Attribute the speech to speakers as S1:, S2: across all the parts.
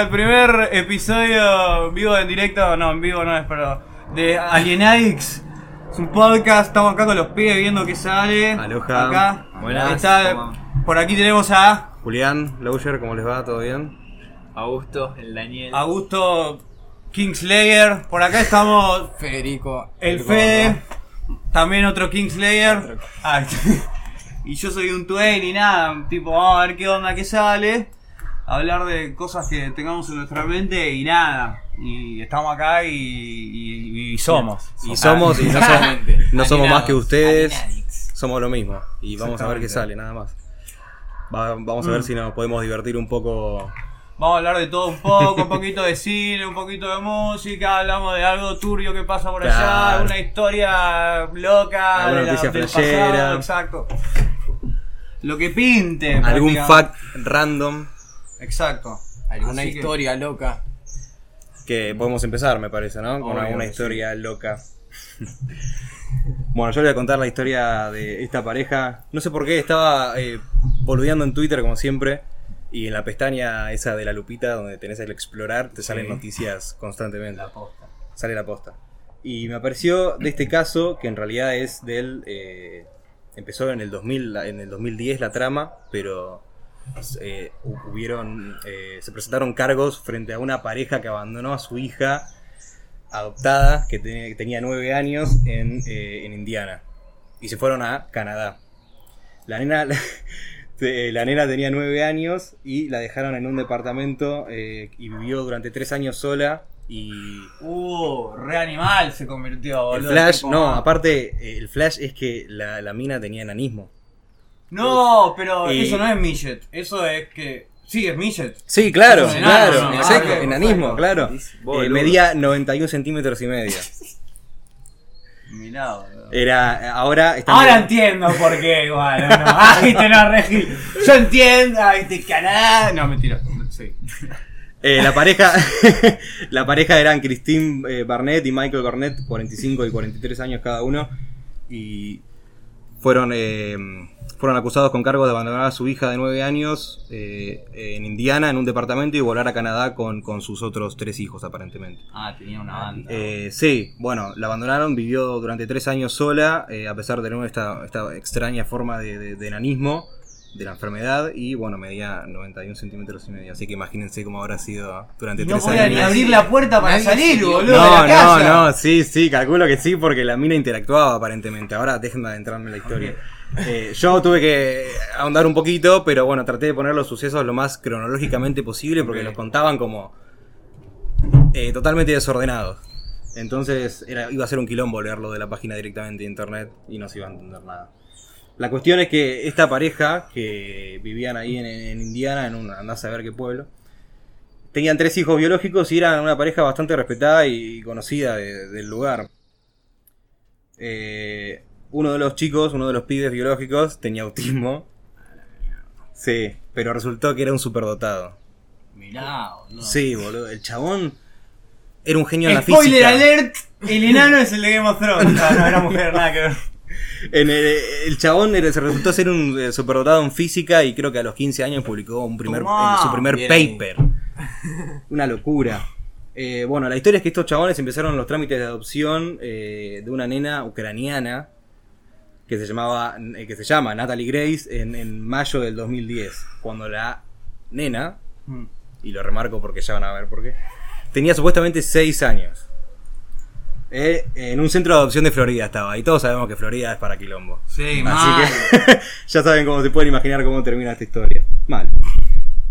S1: al primer episodio vivo en directo. No, en vivo no es, pero. De Alienadix. Es un podcast. Estamos acá con los pibes viendo qué sale.
S2: Aloha.
S1: Acá.
S2: Buenas.
S1: Está- por aquí tenemos a
S2: Julián, Lowger, ¿cómo les va? ¿Todo bien?
S3: Augusto, el Daniel.
S1: Augusto Kingslayer. Por acá estamos
S3: Federico.
S1: El Fede, también otro Kingslayer. Ah, y yo soy un Twain y nada, tipo, vamos a ver qué onda que sale. Hablar de cosas que tengamos en nuestra mente y nada. Y estamos acá y, y- y somos.
S2: Y somos, y no somos, no somos más que ustedes, somos lo mismo. Y vamos a ver qué sale, nada más. Va- vamos a ver si nos podemos divertir un poco.
S1: Vamos a hablar de todo un poco, un poquito de cine, un poquito de música, hablamos de algo turbio que pasa por allá, una historia loca,
S2: Alguna
S1: de la-
S2: noticia
S1: del pasado, exacto. Lo que pinte.
S2: Algún fact random
S1: Exacto.
S3: Alguna
S1: Así que-
S3: historia loca.
S2: que podemos empezar, me parece, ¿no? Con alguna historia loca. Bueno, yo le voy a contar la historia de esta pareja. No sé por qué estaba eh, boludeando en Twitter, como siempre. Y en la pestaña esa de la lupita, donde tenés el explorar, te salen noticias constantemente.
S1: posta.
S2: sale la posta. Y me apareció de este caso, que en realidad es del... eh, empezó en el 2000, la- en el 2010 la trama, pero eh, hu- hubieron... eh, se presentaron cargos frente a una pareja que abandonó a su hija adoptada, que, te- que tenía nueve años, en, eh, en Indiana. Y se fueron a Canadá. La nena... La nena tenía nueve años y la dejaron en un departamento y vivió durante tres años sola y
S1: Uh, re animal se convirtió,
S2: el
S1: boludo.
S2: flash,
S1: tipo,
S2: no, aparte, el flash es que la, la mina tenía enanismo.
S1: No, pero
S2: Y-
S1: eso no es midget. Eso es que. Sí, es midget.
S2: Sí, claro,
S1: es
S2: claro,
S1: enano, ¿no?
S2: exacto,
S1: Ah, ok,
S2: enanismo, claro.
S3: Boludo.
S2: Eh, medía 91 centímetros y medio.
S1: Mirá, boludo.
S2: Era, ahora está
S1: Ahora entiendo por qué, igual. No, Ay, te no, Regi. Yo entiendo. Ay, te Canadá. No, mentira. Sí.
S2: Eh, la pareja la pareja eran Christine eh, Barnett y Michael Barnett, 45 y 43 años cada uno. Y fueron, eh, fueron acusados con cargos de abandonar a su hija de 9 años eh, en Indiana, en un departamento, y volar a Canadá con, con sus otros tres hijos, aparentemente.
S1: Ah, tenía una banda.
S2: Eh, sí, bueno, la abandonaron, vivió durante tres años sola, eh, a pesar de tener esta, esta extraña forma de, de- de enanismo, de la enfermedad, y bueno, medía 91 centímetros y medio, así que imagínense cómo habrá sido durante
S1: no
S2: tres
S1: podía
S2: años.
S1: ni abrir la puerta para
S3: Nadie
S1: salir, boludo.
S2: No,
S1: casa.
S2: no, no, sí, sí, calculo que sí, porque la mina interactuaba aparentemente. Ahora déjenme adentrarme en la historia. Eh, yo tuve que ahondar un poquito, pero bueno, traté de poner los sucesos lo más cronológicamente posible porque los contaban como eh, totalmente desordenados. Entonces era, iba a ser un quilombo leerlo de la página directamente de internet y no se iba a entender nada. La cuestión es que esta pareja, que vivían ahí en, en Indiana, en un andás a ver qué pueblo, tenían tres hijos biológicos y eran una pareja bastante respetada y conocida de- del lugar. Eh, uno de los chicos, uno de los pibes biológicos, tenía autismo. Sí, pero resultó que era un superdotado.
S1: Mirá, boludo.
S2: Sí, boludo. El chabón era un genio en la
S1: Spoiler
S2: física.
S1: alert: el enano es el de Game of Thrones. No, no era mujer, nada que ver.
S2: En el, el chabón era- se resultó ser un eh, superdotado en física y creo que a los 15 años publicó un primer,
S1: Tomá,
S2: eh, su primer
S3: bien
S2: paper. Una locura. Eh, bueno, la historia es que estos chabones empezaron los trámites de adopción eh, de una nena ucraniana que se llamaba eh, que se llama Natalie Grace en, en mayo del 2010, cuando la nena,
S1: Mm.
S2: y lo remarco porque ya van a ver por qué, tenía supuestamente 6 años. Eh, en un centro de adopción de Florida estaba, y todos sabemos que Florida es para quilombo.
S1: Sí, mal.
S2: Así que ya saben cómo se pueden imaginar cómo termina esta historia. Mal.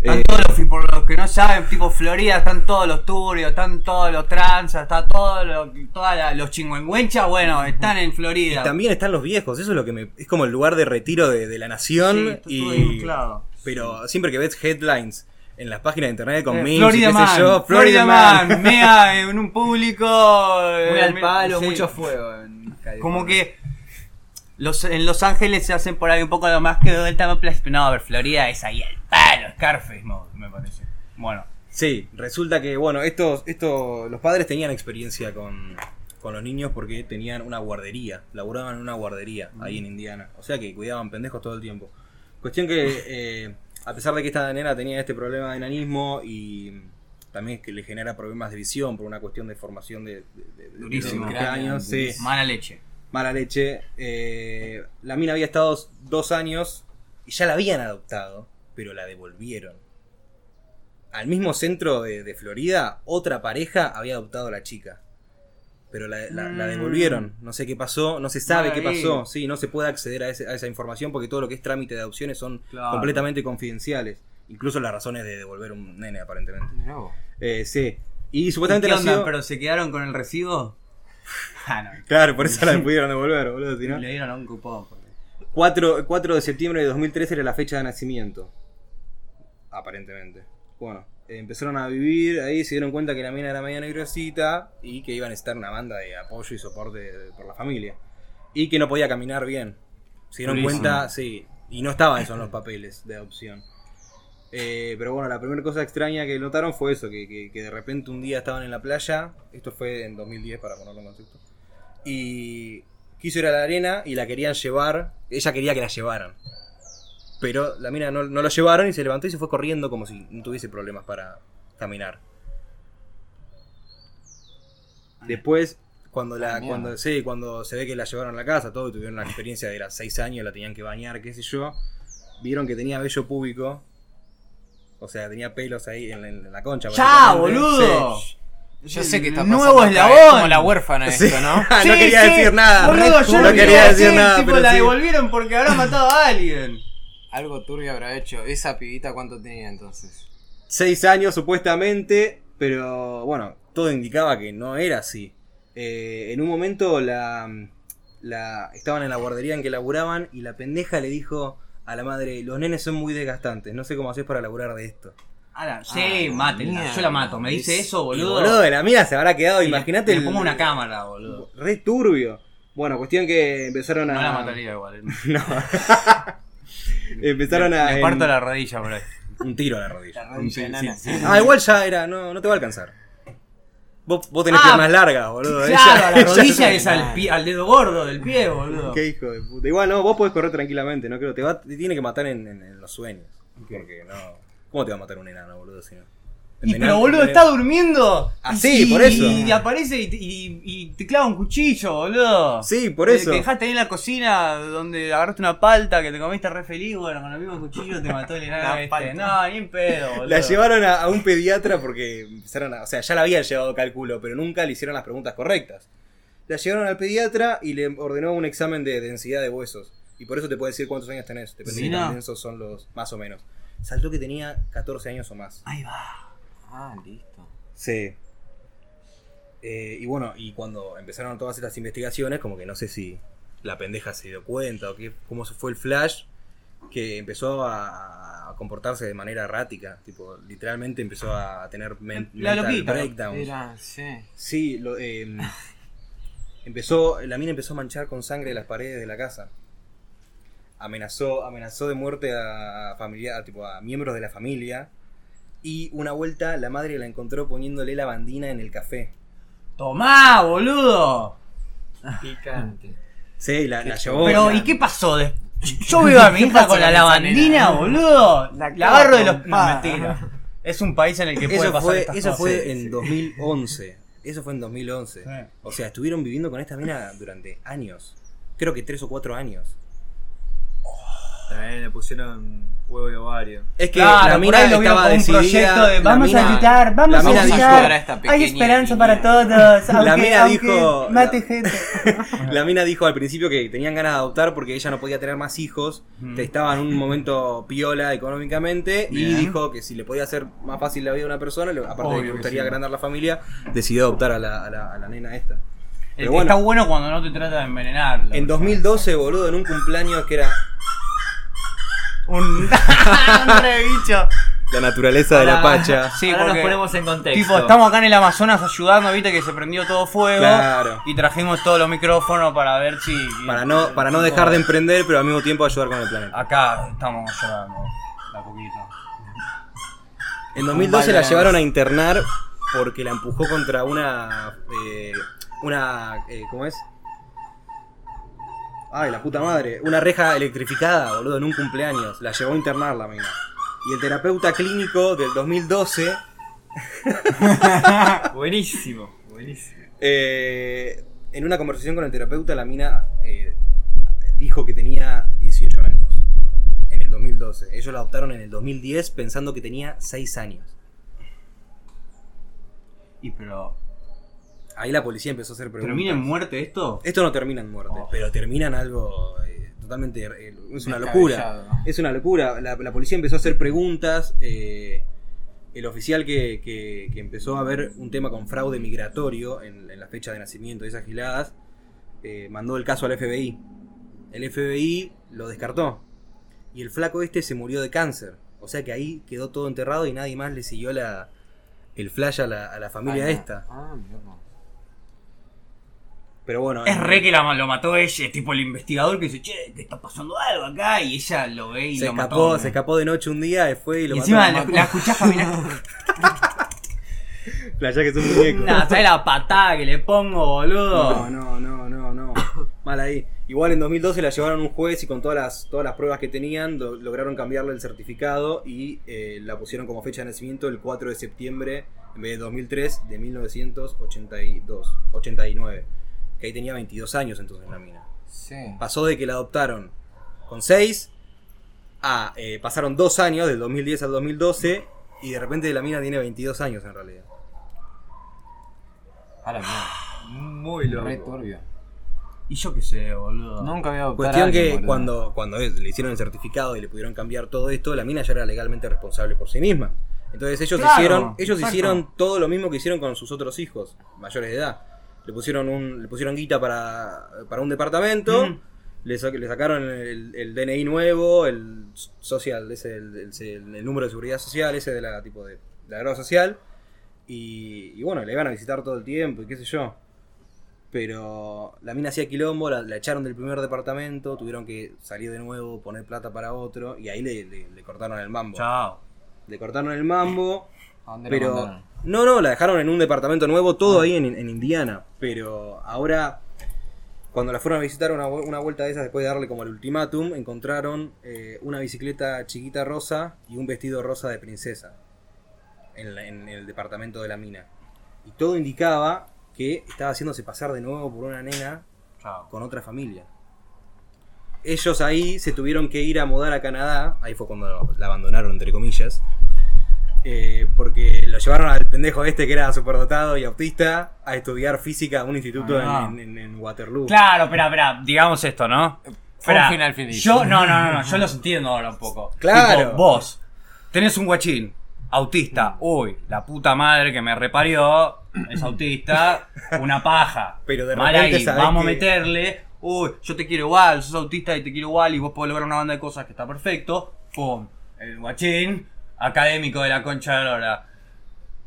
S1: Están
S2: Eh,
S1: todos los, por los que no saben, tipo Florida, están todos los turbios, están todos los transas, está todo lo, toda la- los chingüengüenchas, bueno, están en Florida.
S2: y también están los viejos, eso es lo que me. Es como el lugar de retiro de, de la
S1: Sí,
S2: nación.
S1: todo
S2: y,
S1: mezclado.
S2: pero siempre que ves headlines en las páginas de internet con
S1: Eh, Florida
S2: qué
S1: Man,
S2: sé yo,
S1: Florida Man, mea en un público.
S3: Muy
S1: eh,
S3: al
S1: me-
S3: palo,
S1: sí.
S3: mucho fuego. en.
S1: Como que los, en Los Ángeles se hacen por ahí un poco lo más que Delta Plus, pero no, a ver, Florida es ahí al palo, Scarface mode, me parece. Bueno,
S2: Sí, resulta que, bueno, estos, estos, los padres tenían experiencia con, con los niños porque tenían una guardería, laburaban en una guardería ahí en Indiana. O sea que cuidaban pendejos todo el tiempo. Cuestión que, eh, a pesar de que esta nena tenía este problema de enanismo y también que le genera problemas de visión por una cuestión de formación de, de, de- de-
S1: Durísimo.
S2: de años, sí,
S1: Mala leche.
S2: mala leche. eh, la mina había estado dos años y ya la habían adoptado, pero la devolvieron. Al mismo centro de, de Florida, otra pareja había adoptado a la chica. Pero la, la- la
S1: Mm.
S2: devolvieron. No sé qué pasó, no se sabe qué pasó. Sí, no se puede acceder a, ese- a esa información porque todo lo que es trámite de adopciones son
S1: Claro.
S2: completamente confidenciales. Incluso las razones de devolver un nene, aparentemente.
S3: Vos.
S2: Eh, sí. Y
S1: ¿Qué
S2: supuestamente
S1: onda?
S2: nació-
S1: ¿Pero se quedaron con el recibo? Ah, no.
S2: Claro, por eso la pudieron devolver, boludo. si no-
S1: Le dieron un cupón. porque-
S2: 4, 4 de septiembre de 2013 era la fecha de nacimiento. Aparentemente. Bueno, eh, empezaron a vivir ahí, se dieron cuenta que la mina era media negrosita y que iban a necesitar una banda de apoyo y soporte por la familia. Y que no podía caminar bien. Se dieron cuenta, sí, y no estaba eso en los papeles de adopción. Eh, pero bueno, la primera cosa extraña que notaron fue eso, que, que- que de repente un día estaban en la playa, esto fue en 2010 para ponerlo en contexto, y quiso ir a la arena y la querían llevar, ella quería que la llevaran. Pero la mina no, no lo llevaron y se levantó y se fue corriendo como si no tuviese problemas para caminar. Después, cuando la,
S3: Ah,
S2: cuando, sí, cuando se ve que la llevaron a la casa, todo, y tuvieron la experiencia de las 6 años, la tenían que bañar, qué sé yo, vieron que tenía vello púbico. O sea, tenía pelos ahí en, la- en la concha.
S1: ¡Ya, boludo!
S2: Sí.
S3: Yo sé que está
S1: Nuevo
S3: pasando acá,
S1: eslabón.
S3: es como la huérfana
S2: Sí.
S3: esto, ¿no?
S2: no
S1: Sí,
S2: quería
S1: sí.
S2: decir nada.
S1: Boludo, yo
S2: no quería decir nada,
S1: tipo,
S2: pero
S1: la
S2: sí.
S1: devolvieron porque habrá matado a alguien.
S3: Algo turbio habrá hecho. ¿Esa pibita cuánto tenía entonces?
S2: Seis años supuestamente, pero bueno, todo indicaba que no era así. Eh, en un momento la, la estaban en la guardería en que laburaban y la pendeja le dijo a la madre, los nenes son muy desgastantes, no sé cómo haces para laburar de esto.
S1: Ala, sí,
S3: Ah,
S1: mátenla. Yo la mato. Me dice
S3: Es-
S1: eso,
S2: Y,
S1: boludo.
S2: boludo, de la mía se habrá quedado,
S1: le-
S2: imagínate.
S1: Le pongo una cámara, boludo.
S2: Re turbio. Bueno, cuestión que empezaron a...
S1: No la mataría igual.
S2: No. empezaron a...
S1: Le parto
S2: en-
S1: la rodilla por ahí.
S2: Un tiro a la rodilla.
S3: La rodilla
S1: Sí,
S3: enana.
S1: sí, sí.
S2: Ah, igual ya era, no, no te va a alcanzar. Vos, vos tenés
S1: Ah,
S2: piernas largas, boludo.
S1: Claro,
S2: Ella-
S1: a la rodilla es al, pie- al dedo gordo del pie, boludo.
S2: Qué hijo de puta. Igual no, vos podés correr tranquilamente, no creo. Te, va, te tiene que matar en, en- en los sueños. Porque no. ¿Cómo te va a matar un enano, boludo? Si no?
S1: Y pero boludo, está durmiendo.
S2: Ah, sí,
S1: y,
S2: por eso.
S1: Y aparece y, te- y- y te clava un cuchillo, boludo.
S2: Sí, por eso.
S1: Que dejaste ahí en la cocina donde agarraste una palta que te comiste re feliz, bueno, con el mismo cuchillo te mató el enano
S3: La
S1: este.
S3: palta.
S1: No, ni en pedo, boludo.
S2: La llevaron a, a un pediatra porque empezaron a. O sea, ya la habían llevado cálculo, pero nunca le hicieron las preguntas correctas. La llevaron al pediatra y le ordenó un examen de densidad de huesos. Y por eso te puede decir cuántos años tenés. Depende de
S1: Sí,
S2: tan
S1: no.
S2: densos son los. Más o menos. Saltó que tenía 14 años o más.
S1: Ahí va.
S3: Ah, listo.
S2: Sí. Eh, y bueno, y cuando empezaron todas estas investigaciones, como que no sé si la pendeja se dio cuenta o qué, cómo se fue el flash, que empezó a, a comportarse de manera errática. Tipo, literalmente empezó a tener men-
S1: La
S2: mental
S1: loquita.
S2: breakdowns.
S3: Era, sí.
S2: Sí, lo, eh, empezó, la mina empezó a manchar con sangre las paredes de la casa. Amenazó, amenazó de muerte a, familia, a, tipo, a miembros de la familia. Y una vuelta la madre la encontró poniéndole la bandina en el café.
S1: Tomá, boludo.
S3: Picante.
S2: Sí, la, la llevó.
S1: Pero,
S2: la-
S1: ¿y qué pasó? de- Yo veo a mi hija con la lavandina, boludo.
S3: La
S1: La agarro de los. No,
S3: trompada.
S1: mentira. Es un país en el que puede
S2: Eso
S1: pasar
S2: fue,
S1: estas
S2: eso
S1: cosas.
S2: fue
S1: Sí,
S2: en
S1: sí.
S2: 2011. Eso fue en 2011.
S1: Sí.
S2: O sea, estuvieron viviendo con esta mina durante años. Creo que tres o cuatro años.
S4: También le pusieron huevo y ovario.
S2: Es que
S1: Claro,
S2: la mina estaba
S1: un
S2: decidida.
S1: proyecto de vamos
S2: mina-
S1: a gritar, vamos a gritar.
S3: a
S1: Hay esperanza
S3: niña.
S1: para todos.
S2: La mina dijo-
S1: Mate
S2: la-
S1: gente.
S2: La mina dijo al principio que tenían ganas de adoptar porque ella no podía tener más hijos,
S1: Mm.
S2: estaba en un momento piola económicamente y dijo que si le podía hacer más fácil la vida a una persona, aparte de que le
S1: que
S2: gustaría
S1: sí.
S2: agrandar la familia, decidió adoptar a la, a la- a la nena esta.
S1: El
S2: Pero
S1: que
S2: bueno.
S1: Está bueno cuando no te trata de envenenar.
S2: En
S1: persona.
S2: 2012, boludo, en un cumpleaños que era
S1: Un. un re bicho.
S2: la naturaleza de la pacha.
S1: Sí,
S4: Ahora nos ponemos en contexto.
S1: Tipo, estamos acá en el Amazonas ayudando, viste que se prendió todo fuego.
S2: Claro.
S1: Y trajimos todos los micrófonos para ver si.
S2: Para no, para no dejar de emprender, pero al mismo tiempo ayudar con el planeta.
S1: Acá estamos ayudando. La poquito.
S2: En 2012 la llevaron a internar porque la empujó contra una. eh, una. eh, ¿Cómo es? Ay, la puta madre. Una reja electrificada, boludo, en un cumpleaños. La llevó a internar la mina. Y el terapeuta clínico del 2012
S4: Buenísimo, buenísimo.
S2: Eh, en una conversación con el terapeuta, la mina eh, dijo que tenía 18 años. En el 2012. Ellos la adoptaron en el 2010 pensando que tenía 6 años.
S1: Y pero.
S2: Ahí la policía empezó a hacer preguntas.
S1: ¿Termina en muerte esto?
S2: Esto no termina en muerte,
S1: Oh.
S2: pero termina en algo eh, totalmente... eh, es una locura. Es una locura. La, la policía empezó a hacer preguntas. eh, el oficial que, que- que empezó a ver un tema con fraude migratorio en, en la fecha de nacimiento de esas giladas, eh, mandó el caso al FBI. El FBI lo descartó. Y el flaco este se murió de cáncer. O sea que ahí quedó todo enterrado y nadie más le siguió la, el flash a la, a la familia
S3: Ay, no.
S2: esta.
S3: Ah.
S2: Pero bueno.
S1: Es re que la, lo mató ella, tipo el investigador que dice, che, te está pasando algo acá. Y ella lo ve y
S2: se
S1: lo
S2: escapó,
S1: mató.
S2: se escapó de noche un día, fue y lo
S1: y encima
S2: mató.
S1: la, la escuchás caminar.
S2: Flashá que es un muñeco.
S1: Nah, ¿sabes la patada que le pongo, boludo?
S2: No, no, no, no, no. Mal ahí. Igual en 2012 la llevaron a un juez y con todas las, todas las pruebas que tenían lo- lograron cambiarle el certificado y eh, la pusieron como fecha de nacimiento el 4 de septiembre en vez de 2003 de 1982, 89. Que ahí tenía 22 años entonces la mina.
S3: Sí.
S2: Pasó de que la adoptaron con 6 a eh, pasaron 2 años del 2010 al 2012 y de repente la mina tiene 22 años en realidad.
S3: A la mierda.
S4: Muy loco.
S3: Re turbio.
S1: Y yo qué sé, boludo.
S3: Nunca había adoptado
S2: Cuestión
S3: a alguien,
S2: que
S3: boludo.
S2: cuando, cuando le hicieron el certificado y le pudieron cambiar todo esto, la mina ya era legalmente responsable por sí misma. Entonces ellos
S1: Claro,
S2: hicieron, ellos
S1: exacto.
S2: hicieron todo lo mismo que hicieron con sus otros hijos, mayores de edad. Le pusieron un, le pusieron guita para, para un departamento,
S1: Mm.
S2: le, le sacaron el, el DNI nuevo, el social, ese, el, el- el número de seguridad social, ese de la tipo de, de la grado social. Y, y bueno, le iban a visitar todo el tiempo y qué sé yo. Pero la mina hacía quilombo, la, la echaron del primer departamento, tuvieron que salir de nuevo, poner plata para otro, y ahí le, le- le cortaron el mambo.
S1: Chao.
S2: Le cortaron el mambo,
S3: ¿A dónde la
S2: pero... No, no, la dejaron en un departamento nuevo, todo ahí en, en Indiana. Pero ahora, cuando la fueron a visitar una, una vuelta de esas, después de darle como el ultimátum, encontraron eh, una bicicleta chiquita rosa y un vestido rosa de princesa en, la- en el departamento de la mina. Y todo indicaba que estaba haciéndose pasar de nuevo por una nena
S1: Chao.
S2: con otra familia. Ellos ahí se tuvieron que ir a mudar a Canadá, ahí fue cuando la abandonaron, entre comillas, eh, porque lo llevaron al pendejo este que era superdotado y autista a estudiar física a un instituto
S1: Ah.
S2: en, en- en Waterloo.
S1: Claro, espera, espera, digamos esto, ¿no?
S3: Un final feliz.
S1: Yo, no, no, no, no, yo los entiendo ahora un poco.
S2: Claro.
S1: Tipo, vos tenés un guachín, autista, uy, la puta madre que me reparió, es autista, una paja.
S2: Pero de
S1: Mal
S2: repente
S1: ahí,
S2: sabés
S1: vamos a meterle, uy, yo te quiero igual, sos autista y te quiero igual y vos podés lograr una banda de cosas que está perfecto. Pum, el guachín, académico de la concha de la hora.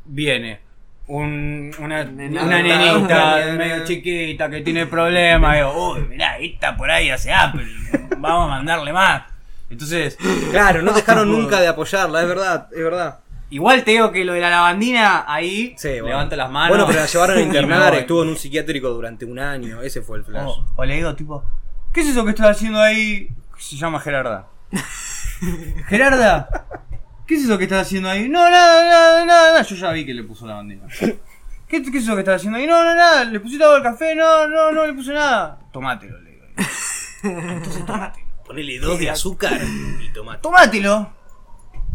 S1: Viene. Un, una, nenita medio chiquita que tiene problemas. Digo, uy, mirá, esta por ahí hace Apple. Vamos a mandarle más. Entonces,
S2: Claro, no dejaron nunca de apoyarla, es verdad, es verdad.
S1: igual te digo que lo de la lavandina ahí,
S2: Sí, bueno.
S1: levanto las manos.
S2: Bueno, pero la llevaron a internar, estuvo en un psiquiátrico durante un año, ese fue el flash.
S1: O, o le digo, tipo, ¿qué es eso que estás haciendo ahí? Se llama Gerarda. Gerarda, ¿qué es eso que estás haciendo ahí? No, nada, nada, nada, nada. Yo ya vi que le puso la bandina. ¿Qué, ¿Qué es eso que estás haciendo ahí? No, no, nada. ¿Le pusiste agua al café? No, no, no le puse nada. Tomátelo, le digo. Entonces, tomátelo.
S2: Ponele dos de azúcar y tomate.
S1: Tomátelo.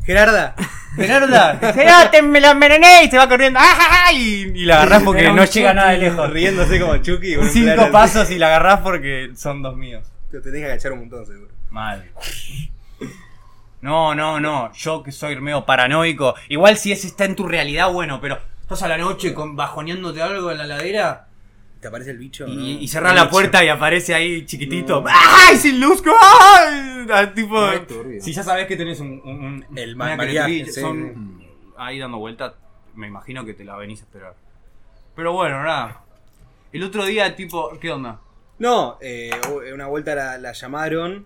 S2: Gerarda,
S1: Gerarda, Gerarda, me la envenené y se va corriendo. ¡Ah, Y, y la agarrás porque no llega nada de lejos.
S2: riéndose como Chucky. con
S1: Cinco pasos y la agarrás porque son dos míos.
S2: Te tenés que agachar un montón, seguro.
S1: Mal. No, no, no. Yo que soy medio paranoico. Igual si ese está en tu realidad, bueno, pero estás a la noche con, bajoneándote algo en la ladera
S2: ¿Te aparece el bicho?
S1: y,
S2: No.
S1: y cerrás la
S2: bicho.
S1: puerta y aparece ahí chiquitito.
S2: No.
S1: ¡Ay, sin luz! ¡Ay! Ah, Tipo, si ya sabes que tenés un, un- un-
S2: El
S1: una
S2: mariaje, sí.
S1: son ahí dando vueltas, me imagino que te la venís a esperar. Pero bueno, nada. El otro día, tipo, ¿qué onda?
S2: No, eh, una vuelta la, la llamaron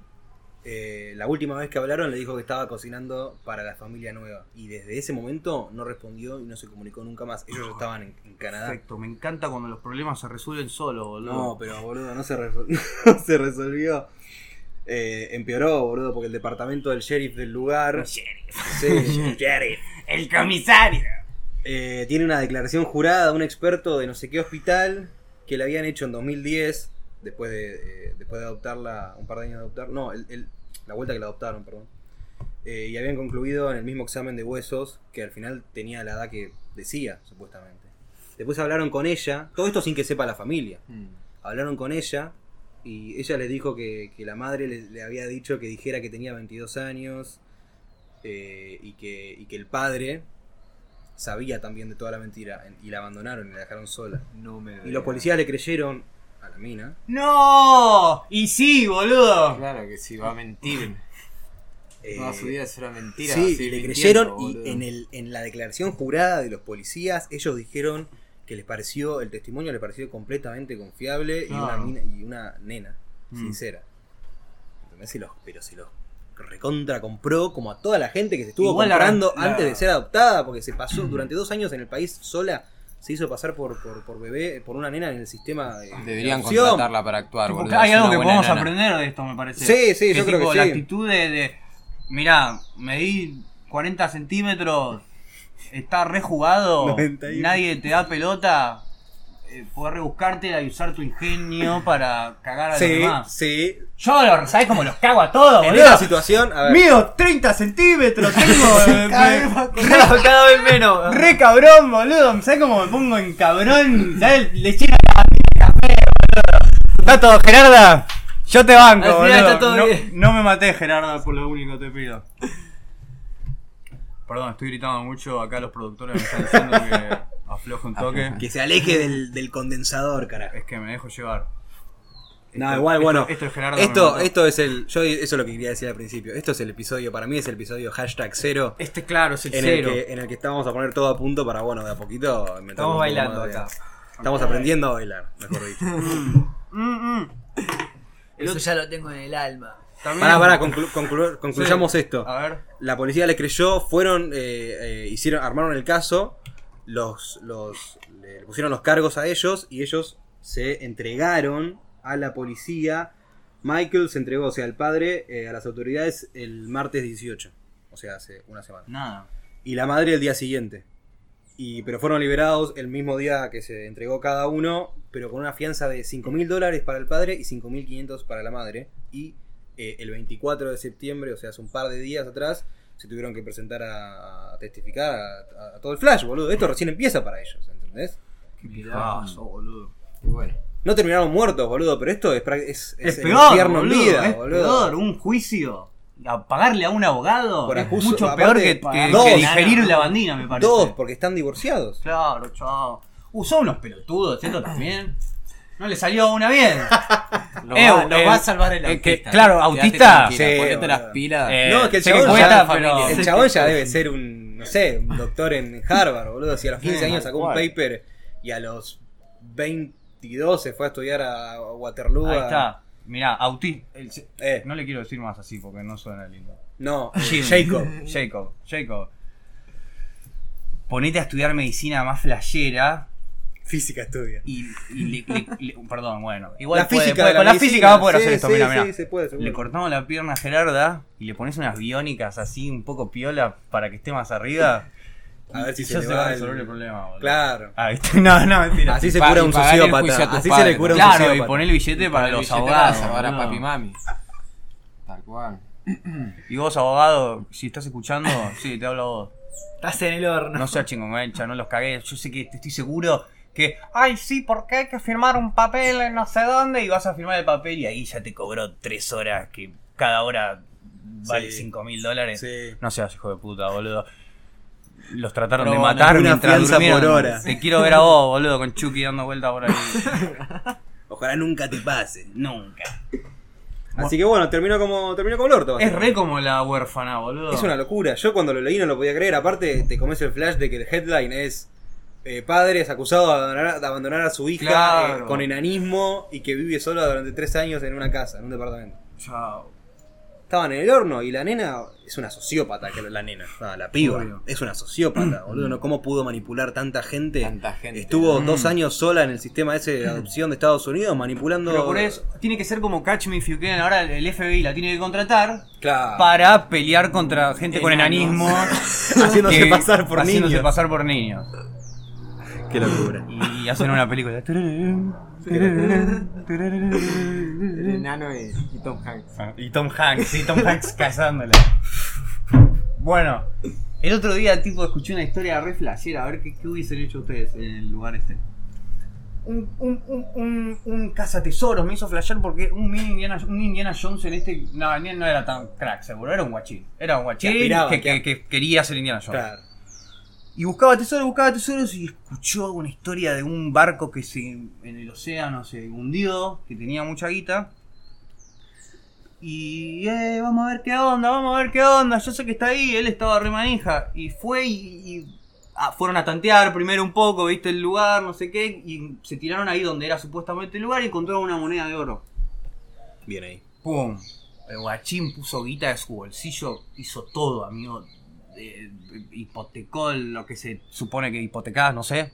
S2: eh, la última vez que hablaron le dijo que estaba cocinando para la familia nueva. Y desde ese momento no respondió y no se comunicó nunca más. Ellos ya estaban en, en Canadá.
S1: Perfecto, me encanta cuando los problemas se resuelven solo, boludo.
S2: No, pero boludo, no se, resol- no se resolvió. Eh, empeoró, boludo, porque el departamento del sheriff del lugar. Sí, el sheriff.
S1: El comisario.
S2: Eh, tiene una declaración jurada de un experto de no sé qué hospital que le habían hecho en 2010, después de, eh, después de adoptarla, un par de años de adoptar, no, el- el- la vuelta que la adoptaron, perdón. Eh, y habían concluido en el mismo examen de huesos que al final tenía la edad que decía, supuestamente. Después hablaron con ella, todo esto sin que sepa la familia.
S3: Mm.
S2: Hablaron con ella y ella les dijo que, que la madre le, le había dicho que dijera que tenía 22 años eh, y, que, y que el padre sabía también de toda la mentira y la abandonaron y la dejaron sola.
S4: No me
S2: Y los policías le creyeron a la mina.
S1: ¡No! Y sí, boludo.
S3: Claro que sí, va a mentir.
S2: eh,
S3: Toda su vida es una mentira.
S2: sí, le creyeron
S3: boludo.
S2: y en, el, en la declaración jurada de los policías ellos dijeron que les pareció, el testimonio les pareció completamente confiable y, una,
S1: Claro.
S2: mina- y una nena,
S1: Mm.
S2: sincera. ¿Entendés? Se los- pero se los recontra compró como a toda la gente que se estuvo
S1: Igual la-
S2: comprando
S1: la-
S2: antes de ser adoptada, porque se pasó durante dos años en el país sola, se hizo pasar por, por, por bebé, por una nena en el sistema de de
S3: Deberían
S2: adopción.
S3: contratarla para actuar,
S1: Tipo,
S3: boludo.
S1: hay algo que podemos
S3: nana.
S1: aprender de esto, me parece.
S2: Sí, sí, yo creo que
S1: La
S2: sí.
S1: actitud de, de mirá, medí 40 centímetros, está rejugado,
S2: 91.
S1: nadie te da pelota, eh, podés rebuscártela y usar tu ingenio para cagar a los
S2: Sí,
S1: demás.
S2: sí.
S1: Yo, lo- ¿sabés cómo los cago a todos,
S2: En
S1: boludo?
S2: esa situación, a ver,
S1: Mido 30 centímetros, tengo. eh,
S4: Cada, cada vez menos.
S1: Re cabrón, boludo. ¿Sabes cómo me pongo en cabrón? ¿Sabes? Le llena la de café, boludo. Está todo, Gerarda. Yo te banco,
S4: Al final
S1: boludo.
S4: está todo
S1: no,
S4: bien.
S1: no me maté, Gerarda, por lo único te pido. Perdón, estoy gritando mucho. Acá los productores me están diciendo que afloje un toque.
S2: que se aleje del, del condensador, carajo.
S1: Es que me dejo llevar.
S2: No,
S1: Esto-
S2: igual,
S1: esto-
S2: bueno.
S1: Esto es Gerarda. me
S2: Esto, es el. Yo eso es lo que quería decir al principio. Esto es el episodio, para mí es el episodio hashtag cero.
S1: Este, claro, es el
S2: En el,
S1: cero.
S2: que, en el que estamos a poner todo a punto para, bueno, de a poquito un
S4: Estamos
S2: poco
S4: bailando
S2: más de-
S4: acá.
S2: Estamos aprendiendo a bailar, mejor dicho.
S1: Mm, mm.
S4: Eso ya lo tengo en el alma.
S1: También-
S2: Pará, pará, conclu- conclu- concluyamos
S1: Sí.
S2: esto.
S1: A ver.
S2: La policía le creyó, fueron, eh, eh, hicieron, armaron el caso, los, los, le pusieron los cargos a ellos y ellos se entregaron a la policía. Michael se entregó, o sea, el padre, eh, a las autoridades el martes 18, o sea, hace una semana.
S1: Nada.
S2: Y la madre el día siguiente. Y, pero fueron liberados el mismo día que se entregó cada uno, pero con una fianza de 5 mil dólares para el padre y 5.500 para la madre. Y eh, el 24 de septiembre, o sea, hace un par de días atrás, se tuvieron que presentar a, a testificar a, a todo el flash, boludo. Esto recién empieza para ellos, ¿entendés?
S1: Qué pijazo, boludo.
S3: Y bueno.
S2: No terminaron muertos, boludo, pero esto es, es,
S1: Es,
S2: es el
S1: peor,
S2: infierno en
S1: boludo,
S2: vida,
S1: es
S2: boludo.
S1: peor, un juicio. A pagarle a un abogado
S2: Por
S1: es
S2: acuso-
S1: mucho
S2: aparte,
S1: peor que, que-
S2: dos.
S1: que digerir la bandina, me parece.
S2: Dos, porque están divorciados.
S1: Claro, chao. Uh, son unos pelotudos, esto también. No le salió una bien.
S3: Nos,
S1: Eh,
S3: va, nos
S1: eh,
S3: va a salvar el
S1: eh, que-
S3: autista.
S1: claro,
S3: Quédate
S1: autista,
S2: sí,
S3: ponete las pilas.
S1: Eh,
S2: No, que el
S1: que
S2: chabón
S1: cuesta,
S2: ya-
S1: pero-
S2: El chabón ya debe ser un, no sé, un doctor en Harvard, boludo. Si a los 15
S1: Sí,
S2: años sacó un paper y a los 22 se fue a estudiar a Waterloo.
S1: Ahí está. Mirá, autista.
S2: Eh,
S1: No le quiero decir más así porque no suena lindo.
S2: no. Jacob.
S1: Jacob, Jacob. Ponete a estudiar medicina más flashera
S2: Física estudia.
S1: y, y le- le- le- perdón, bueno. Igual
S2: La
S1: puede-
S2: física
S1: puede-
S2: de la
S1: con la física va a poder
S2: sí,
S1: hacer esto,
S2: sí,
S1: mira,
S2: sí,
S1: mira.
S2: se puede, seguro.
S1: Le cortamos la pierna a Gerarda y le pones unas biónicas así un poco piola para que esté más arriba.
S2: A ver si
S1: y
S2: se le
S1: se
S2: va
S1: va a resolver el problema, boludo.
S2: Claro.
S1: Ahí está. No, no, mentira.
S2: Así se
S3: pa-
S2: cura un sociópata. Así se le cura un
S1: Claro, y
S2: sociópata.
S1: poner el billete para los abogados.
S3: para papi y mami. Tal cual.
S1: Y vos, abogado, si estás escuchando, sí, te hablo a vos.
S4: Estás en el horno.
S1: No sea chingongancha, no los cagué. Yo sé que te estoy seguro que, ay, sí, porque hay que firmar un papel en no sé dónde y vas a firmar el papel y ahí ya te cobró tres horas que cada hora vale
S2: Sí.
S1: cinco mil dólares.
S2: Sí.
S1: No seas hijo de puta, boludo. Los trataron
S2: Pero
S1: de matar
S2: una
S1: mientras durmieron.
S2: por hora.
S1: Te quiero ver a vos, boludo, con Chucky dando vuelta por ahí.
S2: Ojalá nunca te pase.
S1: Nunca.
S2: Así que bueno, terminó como, terminó como el orto.
S1: Es re como la huérfana, boludo.
S2: Es una locura. Yo cuando lo leí no lo podía creer. Aparte, te comes el flash de que el headline es eh, padres acusado de abandonar, de abandonar a su hija
S1: Claro.
S2: eh, con enanismo y que vive sola durante tres años en una casa, en un departamento.
S1: Chao.
S2: estaban en el horno y la nena es una sociópata, que la nena, no, la piba,
S1: Obvio.
S2: es una sociópata, boludo, ¿no? ¿Cómo pudo manipular tanta gente?
S3: Tanta gente.
S2: Estuvo
S1: Mm.
S2: dos años sola en el sistema ese de adopción de Estados Unidos manipulando...
S1: Pero por eso, tiene que ser como Catch Me If You Can. Ahora el FBI la tiene que contratar
S2: Claro.
S1: para pelear contra gente con enanismo.
S2: Haciéndose
S1: que-
S2: pasar por
S1: haciéndose
S2: niños.
S1: pasar por niños.
S2: Qué locura.
S1: Y hacen una película.
S3: El enano y, y Tom Hanks.
S1: Y Tom Hanks, sí, Tom Hanks cazándole. Bueno, el otro día tipo escuché una historia re flashera, a ver qué, qué hubiesen hecho ustedes en el lugar este. Un, un, un, un, un cazatesoros me hizo flashear porque un mini Indiana, un Indiana Jones en este. No, no no era tan crack, seguro, era un guachín. Era un guachín
S2: Que aspiraba,
S1: que,
S2: que-
S1: que- que quería ser Indiana Jones.
S2: Claro.
S1: Y buscaba tesoros, buscaba tesoros y escuchó una historia de un barco que se en el océano se hundió, que tenía mucha guita. Y eh, vamos a ver qué onda, vamos a ver qué onda. Yo sé que está ahí, él estaba re manija. Y fue y, y- ah, fueron a tantear primero un poco, viste el lugar, no sé qué. Y se tiraron ahí donde era supuestamente el lugar y encontraron una moneda de oro.
S2: Bien ahí.
S1: ¡Pum! El guachín puso guita de su bolsillo, hizo todo, amigo. Eh, hipotecó lo que se supone que hipotecás, no sé.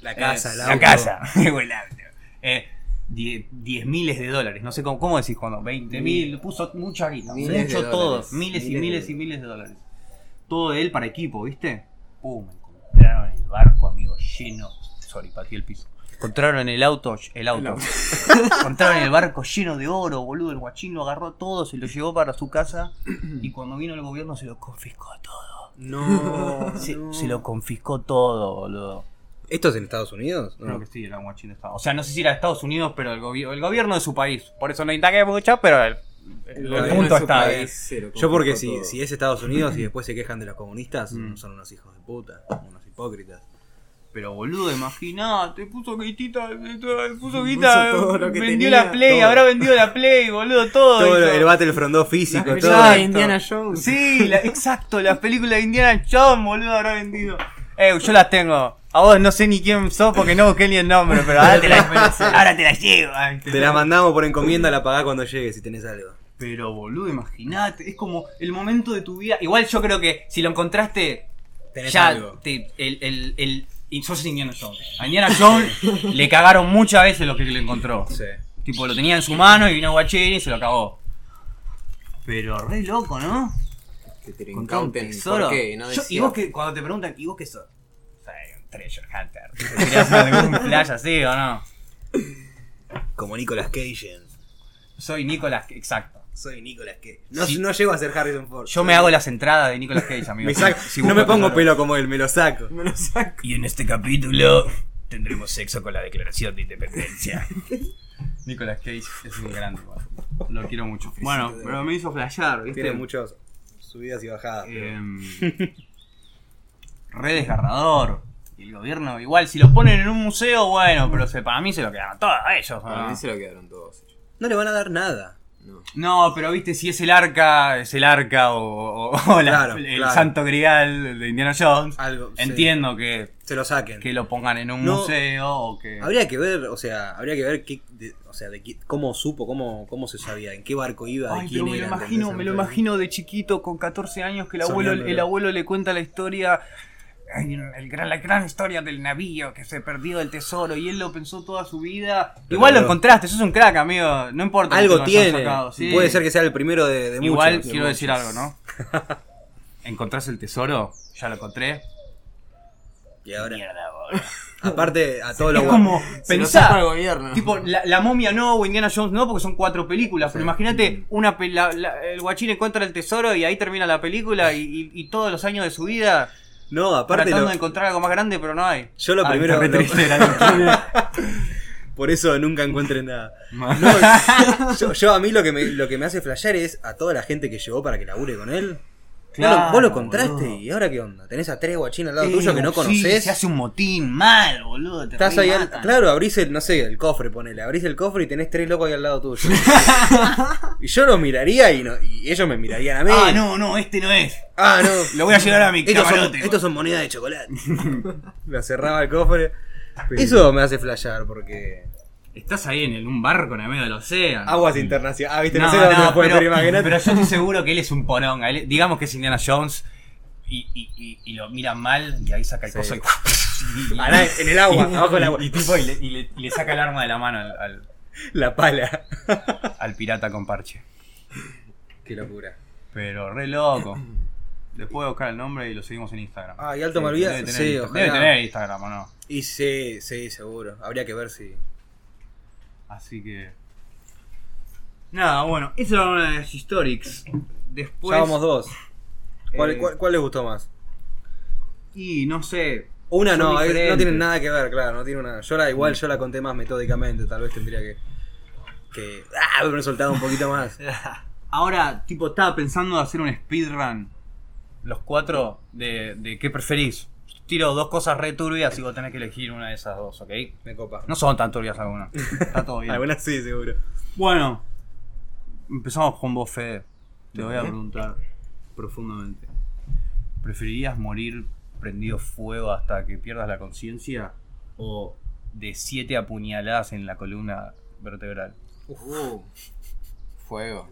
S2: La casa,
S1: Eh, la
S2: auto.
S1: casa. Eh, die- diez miles de dólares, no sé cómo, cómo decís cuando, 20 mil, puso mucha guita, mucho todo, miles y
S3: Miles de
S1: y miles de dólares. Todo de él para equipo, ¿viste? Pum, encontraron el barco, amigo, lleno. Sorry, pateé el piso. Encontraron el auto, el auto.
S3: El auto.
S1: Encontraron el barco lleno de oro, boludo. El guachín lo agarró todo, se lo llevó para su casa. Y cuando vino el gobierno se lo confiscó todo.
S2: No,
S1: Se,
S2: no.
S1: se lo confiscó todo, boludo.
S2: ¿Esto es en Estados Unidos?
S1: Creo
S2: No.
S1: que sí, era un guachín de Estados O sea, no sé si era de Estados Unidos, pero el, gobi- el gobierno de su país. Por eso no indagué mucho, pero el, el
S3: gobierno
S1: punto está ahí.
S2: Yo porque si, si es Estados Unidos y después se quejan de los comunistas,
S1: Mm.
S2: son unos hijos de puta, unos hipócritas.
S1: Pero boludo, imaginate, puso guitita, puso guita,
S3: Puso
S1: vendió
S3: tenía,
S1: la Play,
S3: todo.
S1: habrá vendido la Play, boludo, todo.
S2: Todo el Battlefront 2 físico,
S3: Las
S2: todo.
S3: de Indiana Jones.
S1: Sí, la- exacto, las películas de Indiana Jones, boludo, habrá vendido. Eh, yo las tengo. A vos no sé ni quién sos porque no busqué ni el nombre, pero ahora te las, ahora te las llevo.
S2: Te la mandamos por encomienda, la pagás cuando llegue si tenés algo.
S1: Pero boludo, imagínate, es como el momento de tu vida. Igual yo creo que si lo encontraste,
S2: Tenés
S1: ya
S2: algo.
S1: te- el, el, el, y sos Indiana Jones. A Indiana Jones le cagaron muchas veces lo que le encontró.
S2: Sí.
S1: Tipo, lo tenía en su mano y vino Guachín y se lo cagó. Pero re loco, ¿no?
S3: Que te incauten.
S1: tesoro.
S3: ¿Por qué? No
S1: Yo- y vos que cuando te preguntan, ¿y vos qué sos? Soy un treasure hunter. ¿Querías hacer algún flash así o no?
S2: Como Nicolas Cage.
S1: Soy Nicolas, exacto.
S2: Soy Nicolas Cage. No,
S1: Sí.
S2: no llego a ser Harrison Ford.
S1: Yo me hago las entradas de Nicolas Cage, amigo.
S2: Me saco-
S1: Si
S2: no me pongo pelo como él, me lo saco.
S3: Me lo saco.
S1: Y en este capítulo tendremos sexo con la declaración de independencia. Nicolas Cage es un igual. lo quiero mucho. Bueno, pero me hizo flashear, ¿viste?
S2: Tiene muchas subidas y bajadas. pero-
S1: re desgarrador. Y el gobierno, igual, si lo ponen en un museo, bueno, pero se, para mí se lo quedaron todos ellos. ¿o
S3: Para
S1: no?
S3: mí se lo quedaron todos.
S2: No le van a dar nada.
S3: No.
S1: No, pero viste, si es el arca, es el arca o, o- o la-
S2: Claro,
S1: el
S2: claro.
S1: santo grial de Indiana Jones.
S2: Algo. sí.
S1: Entiendo que,
S2: Se lo saquen.
S1: que lo pongan en un
S2: No.
S1: museo o que...
S2: Habría que ver, o sea, habría que ver qué, de- o sea, de qué- cómo supo, cómo, cómo se sabía, en qué barco iba, de quién
S1: pero me lo imagino,
S2: ¿entendés?
S1: me lo imagino de chiquito con 14 años que el abuelo,
S2: Soñándolo.
S1: el abuelo le cuenta la historia, el gran- la gran historia del navío que se perdió el tesoro y él lo pensó toda su vida.
S2: Pero
S1: Igual lo encontraste, sos un crack, amigo. No importa.
S2: Algo tiene.
S1: sacado, sí.
S2: Puede ser que sea el primero de, de
S1: Igual
S2: muchos.
S1: quiero
S2: De
S1: decir algo, ¿no? ¿Encontrás el tesoro? Ya lo encontré.
S2: Y ahora,
S1: Mierda,
S2: aparte, a todos
S1: Es
S2: los
S1: como, pensá,
S3: el gobierno.
S1: Tipo, la, la momia no, o Indiana Jones no, porque son cuatro películas. Pero imagínate, una la- la- el guachín encuentra el tesoro y ahí termina la película y, y- y todos los años de su vida
S2: No, aparte,
S1: tratando
S2: lo-
S1: de encontrar algo más grande, pero no hay.
S2: yo lo
S1: Ah,
S2: primero. lo-
S1: triste la
S2: por eso nunca encuentren nada. No, yo, yo a mí lo que, me, lo que me hace flashear es a toda la gente que llevó para que labure con él.
S1: Claro,
S2: vos lo encontraste
S1: boludo.
S2: y ahora qué onda. Tenés a tres guachines al lado
S1: Eh,
S2: tuyo que no
S1: sí,
S2: conoces.
S1: se hace un motín mal, boludo. Te
S2: Estás ahí, al- claro, abrís el, no sé, el cofre, ponele, abrís el cofre y tenés tres locos ahí al lado tuyo. y yo los miraría y, no, y ellos me mirarían a mí.
S1: Ah, no, no, este no es.
S2: Ah, no.
S1: Lo voy a llevar a mi
S2: estos son, estos son monedas de chocolate. me cerraba el cofre. Eso me hace flashear porque
S1: estás ahí en el- un barco en el medio del océano.
S2: Aguas internacionales. Ah, viste, no,
S1: No,
S2: sé dónde
S1: no,
S2: me puede
S1: pero,
S2: pero, imagínate.
S1: pero yo estoy seguro que él es un poronga. Él- digamos que es Indiana Jones y, y, y, y lo miran mal y ahí saca el
S2: Sí.
S1: coso y,
S2: Ah, en el agua,
S1: y-
S2: abajo del agua.
S1: Y, tipo, y le, y le- y le saca el arma de la mano al, al-
S2: La pala.
S1: al pirata con parche.
S2: Qué locura.
S1: Pero re loco. Después a buscar el nombre y lo seguimos en Instagram.
S2: Ah, y Alto
S1: Debe tener,
S2: sí,
S1: Insta-
S2: ojalá.
S1: debe tener Instagram o no.
S2: Y sí, sí, seguro. Habría que ver si.
S1: Así que. Nada, bueno, esa era una de las Historics. Después.
S2: ya vamos dos. ¿Cuál,
S1: eh,
S2: cuál- cuál les gustó más?
S1: Y no sé.
S2: Una no, es- no tienen nada que ver, claro, no tiene una. Yo la igual yo la conté más metódicamente, tal vez tendría que. que. Ah, haberme soltado un poquito más.
S1: Ahora, tipo, estaba pensando hacer un speedrun. Los cuatro de, de qué preferís. Tiro dos cosas re turbias y vos tenés que elegir una de esas dos, ¿ok?
S2: Me copa.
S1: No son tan turbias algunas. Está todo bien.
S2: Algunas sí, seguro.
S1: Bueno, empezamos con vos, Fede. Te voy a preguntar profundamente. ¿Preferirías morir prendido fuego hasta que pierdas la conciencia o de siete apuñaladas en la columna vertebral?
S3: Uh, fuego,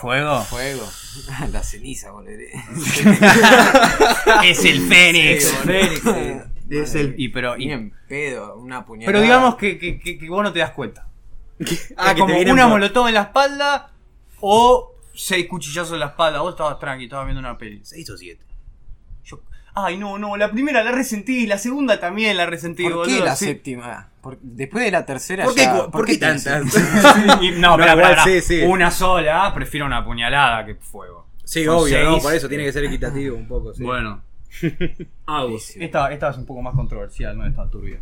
S1: ¿Fuego?
S3: fuego. La ceniza, boludo.
S1: es el Fénix.
S4: Fénix, sí.
S1: es el. Y pero, y-
S3: Bien pedo, una puñalada.
S1: pero digamos que, que, que- que vos no te das cuenta.
S2: Ah,
S1: es
S2: que
S1: como
S2: te
S1: una
S2: por-
S1: molotov en la espalda o seis cuchillazos en la espalda. Vos estabas tranqui, estabas viendo una peli.
S2: Seis o siete.
S1: Ay, no, no, la primera la resentí, la segunda también la resentí,
S3: ¿Por qué
S1: boludo.
S3: la
S1: sí.
S3: séptima? Por- después de la tercera
S2: ¿Por qué,
S3: ya-
S2: cu- ¿por qué
S3: tenés-
S2: tantas?
S1: Y-
S2: No,
S1: no, pero
S2: igual sí, sí.
S1: una sola, prefiero una puñalada que fuego.
S2: Sí,
S1: Son
S2: obvio, ¿no? Por eso tiene que ser equitativo un poco, sí.
S1: Bueno. Agus, esta, esta es un poco más controversial, no es tan turbia.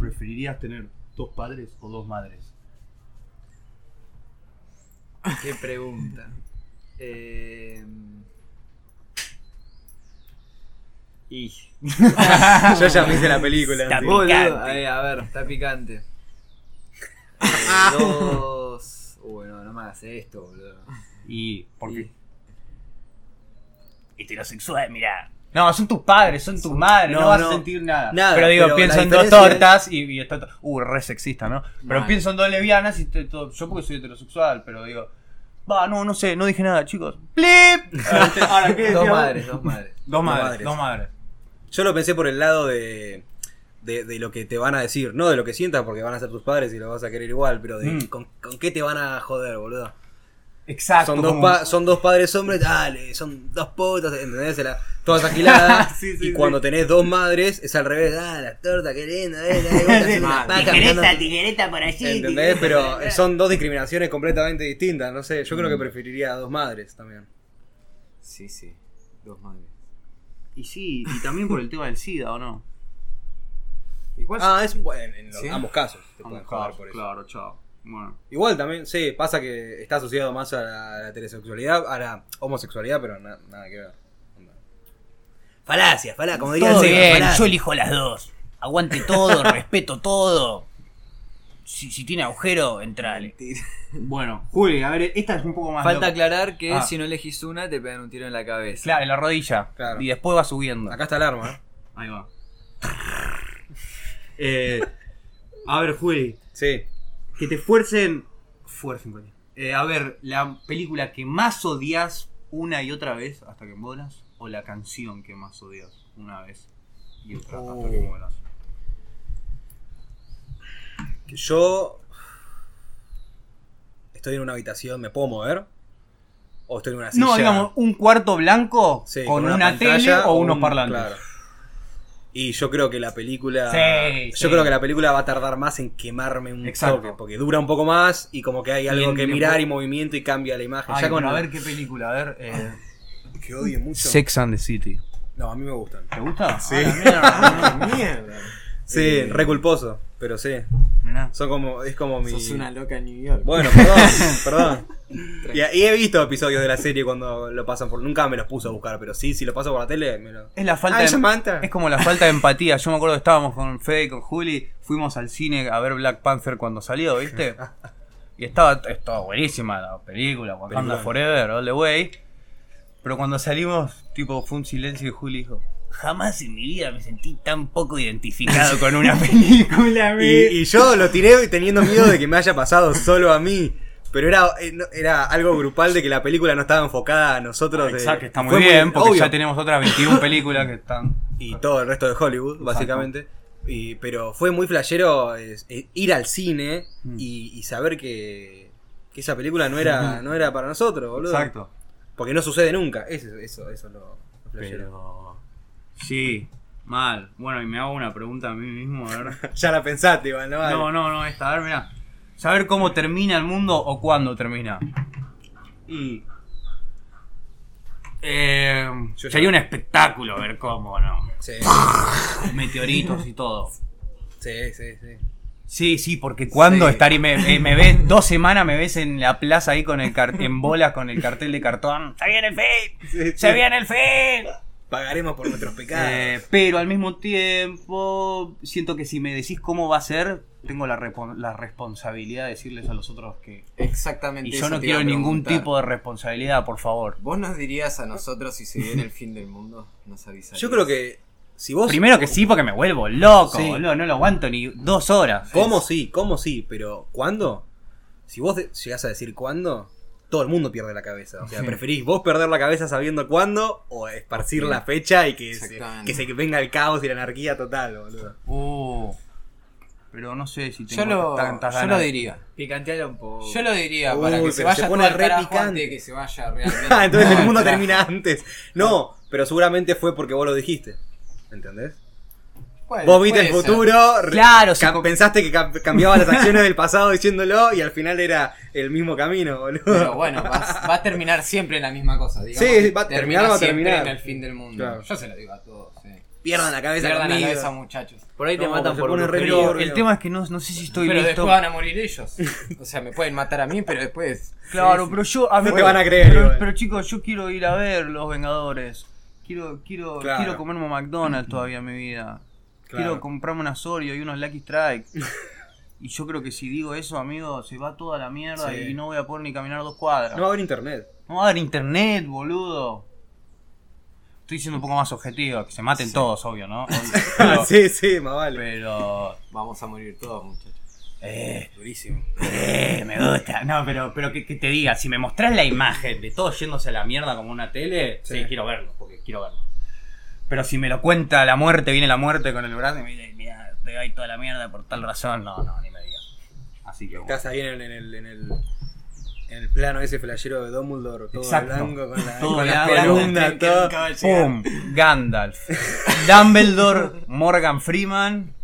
S1: ¿Preferirías tener dos padres o dos madres?
S4: Qué pregunta. Eh,
S1: Y...
S2: Yo ya me hice la película.
S1: Está Picante.
S4: eh, a ver, está picante. Eh, dos. Uy, no, no me hagas esto, boludo.
S1: Y... Porque...
S4: Y-
S1: Heterosexual, mirá. No, son tus padres, son tus madres, no,
S2: No,
S1: vas
S2: no.
S1: a sentir nada.
S2: Nada,
S1: pero digo,
S2: pero
S1: pienso en dos tortas y, y está to- Uh, re sexista, ¿no? Pero
S3: Mal.
S1: pienso en dos lesbianas y te- to- yo porque soy heterosexual, pero digo... Va, no, no sé, no dije nada, chicos. ¡Plip! Ahora, ¿qué
S4: Dos
S1: decía?
S4: madres, dos madres.
S1: Dos madres,
S2: madres.
S1: dos madres.
S2: Yo lo pensé por el lado de, de, de lo que te van a decir, no de lo que sientas porque van a ser tus padres y lo vas a querer igual, pero de
S1: Mm.
S2: con, con qué te van a joder, boludo.
S1: Exacto.
S2: Son dos,
S1: como-
S2: pa- son dos padres hombres, dale, son dos putos, ¿entendés? La- todas agiladas.
S1: Sí, sí,
S2: y
S1: sí.
S2: cuando tenés dos madres, es al revés, ah, la torta, qué linda, eh,
S5: tijereta por allí.
S2: ¿Entendés? Pero son dos discriminaciones completamente distintas, no sé. Yo creo que preferiría a dos madres también.
S3: Sí, sí. Dos madres.
S1: Y sí, y también por el tema del SIDA, ¿o no?
S3: Igual
S2: Ah, es bueno, en los-
S3: ¿Sí?
S2: ambos casos te pueden joder por eso.
S1: claro, chao. Bueno.
S2: Igual también, sí, pasa que está asociado más a la, a la heterosexualidad, a la homosexualidad, pero na- nada que ver. Onda. Falacias, falacias, como sí,
S5: bien,
S2: falacias.
S5: yo elijo las dos. Aguante todo, respeto todo. Si, si tiene agujero, entrale.
S1: Bueno, Juli, a ver, esta es un poco más.
S4: Falta
S1: loca.
S4: aclarar que
S1: Ah.
S4: si no elegís una, te pegan un tiro en la cabeza.
S1: Claro, en la rodilla.
S2: Claro.
S1: Y después va subiendo.
S2: Acá está el arma, ¿eh?
S1: Ahí va. Eh, a ver, Juli,
S2: Sí.
S1: que te fuercen. Fuercen. Eh, a ver, la película que más odias una y otra vez hasta que mueras, o la canción que más odias una vez y otra hasta que mueras.
S2: Que yo estoy en una habitación, ¿me puedo mover? ¿O estoy en una silla?
S1: No, digamos, un cuarto blanco
S2: Sí,
S1: con, una,
S2: pantalla
S1: tele o
S2: un-
S1: unos parlantes.
S2: claro. Y yo creo que la película.
S1: Sí,
S2: yo
S1: sí.
S2: creo que la película va a tardar más en quemarme un
S1: Exacto.
S2: toque. Porque dura un poco más y como que hay algo que mirar y movimiento y cambia la imagen.
S1: Ay,
S2: ya con
S1: pero a ver qué película, a ver. Eh,
S2: Que odie mucho.
S1: Sex and the City.
S2: No, a mí me gustan.
S1: ¿Te gusta?
S2: Sí.
S1: Ah, mierda.
S3: mierda.
S2: Sí,
S1: Eh,
S2: re culposo. Pero sí.
S1: Mirá.
S2: Son como. Es como mi.
S3: Sos una loca en New York.
S2: Bueno, perdón, perdón. Y, y he visto episodios de la serie cuando lo pasan por. Nunca me los puse a buscar, pero sí, si lo paso por la tele, me lo.
S1: Es la falta
S2: Ay,
S1: de,
S2: Samantha.
S1: Es como la falta de empatía. Yo me acuerdo que estábamos con Fede y con Juli, fuimos al cine a ver Black Panther cuando salió, ¿viste? Y estaba, estaba buenísima la película, Wakanda. Forever, All the Way. Pero cuando salimos, tipo, fue un silencio y Juli dijo,
S5: jamás en mi vida me sentí tan poco identificado con una película.
S2: Y, y yo lo tiré teniendo miedo de que me haya pasado solo a mí. Pero era, eh, era algo grupal de que la película no estaba enfocada a nosotros. de-
S1: Exacto, está muy bien, porque
S2: obvio.
S1: ya tenemos otras 21 películas que están.
S2: y todo el resto de Hollywood, básicamente. Y, pero fue muy flashero es- eh, ir al cine
S1: Mm.
S2: y, y saber que, que esa película no era, no era para nosotros, boludo.
S1: Exacto.
S2: Porque no sucede nunca. Eso, eso, eso es lo, lo flashero.
S1: Pero. Sí, mal. Bueno, y me hago una pregunta a mí mismo, a ver.
S2: Ya la pensaste, igual, ¿no? Vale.
S1: No, no, no, esta, a ver, mira. Saber cómo termina el mundo o cuándo termina. Y. Eh,
S2: Yo
S1: sería
S2: ya-
S1: un espectáculo ver cómo, ¿no?
S2: Sí,
S1: Meteoritos y todo.
S2: sí, sí. sí.
S1: Sí, sí, porque cuando
S2: Sí.
S1: me, eh, me ves dos semanas, me ves en la plaza ahí con el en bolas con el cartel de cartón. ¡Se viene el fin!
S2: Sí,
S1: ¡Se
S2: sí.
S1: viene el fin!
S2: Pagaremos por nuestros pecados.
S1: Eh, pero al mismo tiempo, siento que si me decís cómo va a ser, tengo la, repo- la responsabilidad de decirles a los otros que.
S3: Exactamente.
S1: Y
S3: eso
S1: yo no quiero ningún tipo de responsabilidad, por favor.
S3: ¿Vos nos dirías a nosotros si se viene el fin del mundo? Nos avisarías.
S2: Yo creo que si vos.
S1: Primero que sí, porque me vuelvo loco,
S2: Sí.
S1: boludo. No lo aguanto ni dos horas.
S2: ¿Cómo sí? ¿Cómo sí? Pero ¿cuándo? Si vos llegás a decir cuándo, todo el mundo pierde la cabeza. O sea, ¿preferís vos perder la cabeza sabiendo cuándo o esparcir la fecha y que se, que se venga el caos y la anarquía total, boludo?
S1: Uh, pero no sé si tengo
S3: Yo lo,
S1: tantas
S3: yo
S1: ganas.
S3: lo diría.
S4: Picanteala un poco.
S3: Yo lo diría
S2: Uy,
S3: para que se vaya
S2: se pone
S3: todo
S2: re picante.
S3: que se vaya realmente.
S2: Ah, entonces
S3: todo
S2: el mundo termina antes. No, pero seguramente fue porque vos lo dijiste. ¿Entendés? Vos viste el futuro,
S1: Claro, sí,
S2: pensaste que cam- cambiaba las acciones del pasado diciéndolo y al final era el mismo camino, boludo.
S3: Pero bueno, va, va a terminar siempre en la misma cosa. Digamos
S2: Sí, va a
S3: termina
S2: terminar, va a
S3: siempre
S2: terminar.
S3: en el fin del mundo.
S2: Claro.
S3: Yo se lo digo a todos. Sí.
S2: Pierdan la cabeza
S3: Pierdan la cabeza, muchachos.
S4: Por ahí te matan por
S2: pone re
S4: brujería.
S2: loco.
S1: Pero el tema es que no, no sé si estoy
S3: pero
S1: listo.
S3: después van a morir ellos. O sea, me pueden matar a mí, pero después.
S1: Claro,
S3: Sí,
S1: pero yo. A
S2: No te van a creer,
S1: Pero, pero, chicos, yo quiero ir a ver Los Vengadores. Quiero, quiero,
S2: Claro.
S1: quiero comerme un McDonald's todavía en mi vida.
S2: Claro.
S1: Quiero comprarme una Oreo y unos Lucky Strikes. y yo creo que si digo eso, amigo, se va toda la mierda
S2: Sí.
S1: y no voy a poder ni caminar dos cuadras.
S2: No va a haber internet.
S1: No va a haber internet, boludo. Estoy siendo un poco más objetivo, que se maten todos, obvio, ¿no? Pero,
S2: sí, sí, más vale.
S1: pero
S3: Vamos a morir todos, muchachos.
S1: eh,
S2: Durísimo.
S1: eh, me gusta. No, pero, pero que, que te diga, si me mostrás la imagen de todos yéndose a la mierda como una tele, sí,
S2: Sí.
S1: quiero verlo, porque quiero verlo. Pero si me lo cuenta la muerte, viene la muerte con el brazo y me dice, mira, te ahí toda la mierda por tal razón, no, no, ni me digas. Así que bueno.
S2: Estás ahí en, en el, en, el, en el plano ese flashero de Dumbledore, todo
S1: Exacto.
S2: blanco, con la,
S1: Todo
S2: con la
S1: blanco,
S2: columna, todo.
S1: ¡Pum! Gandalf, Dumbledore, Morgan Freeman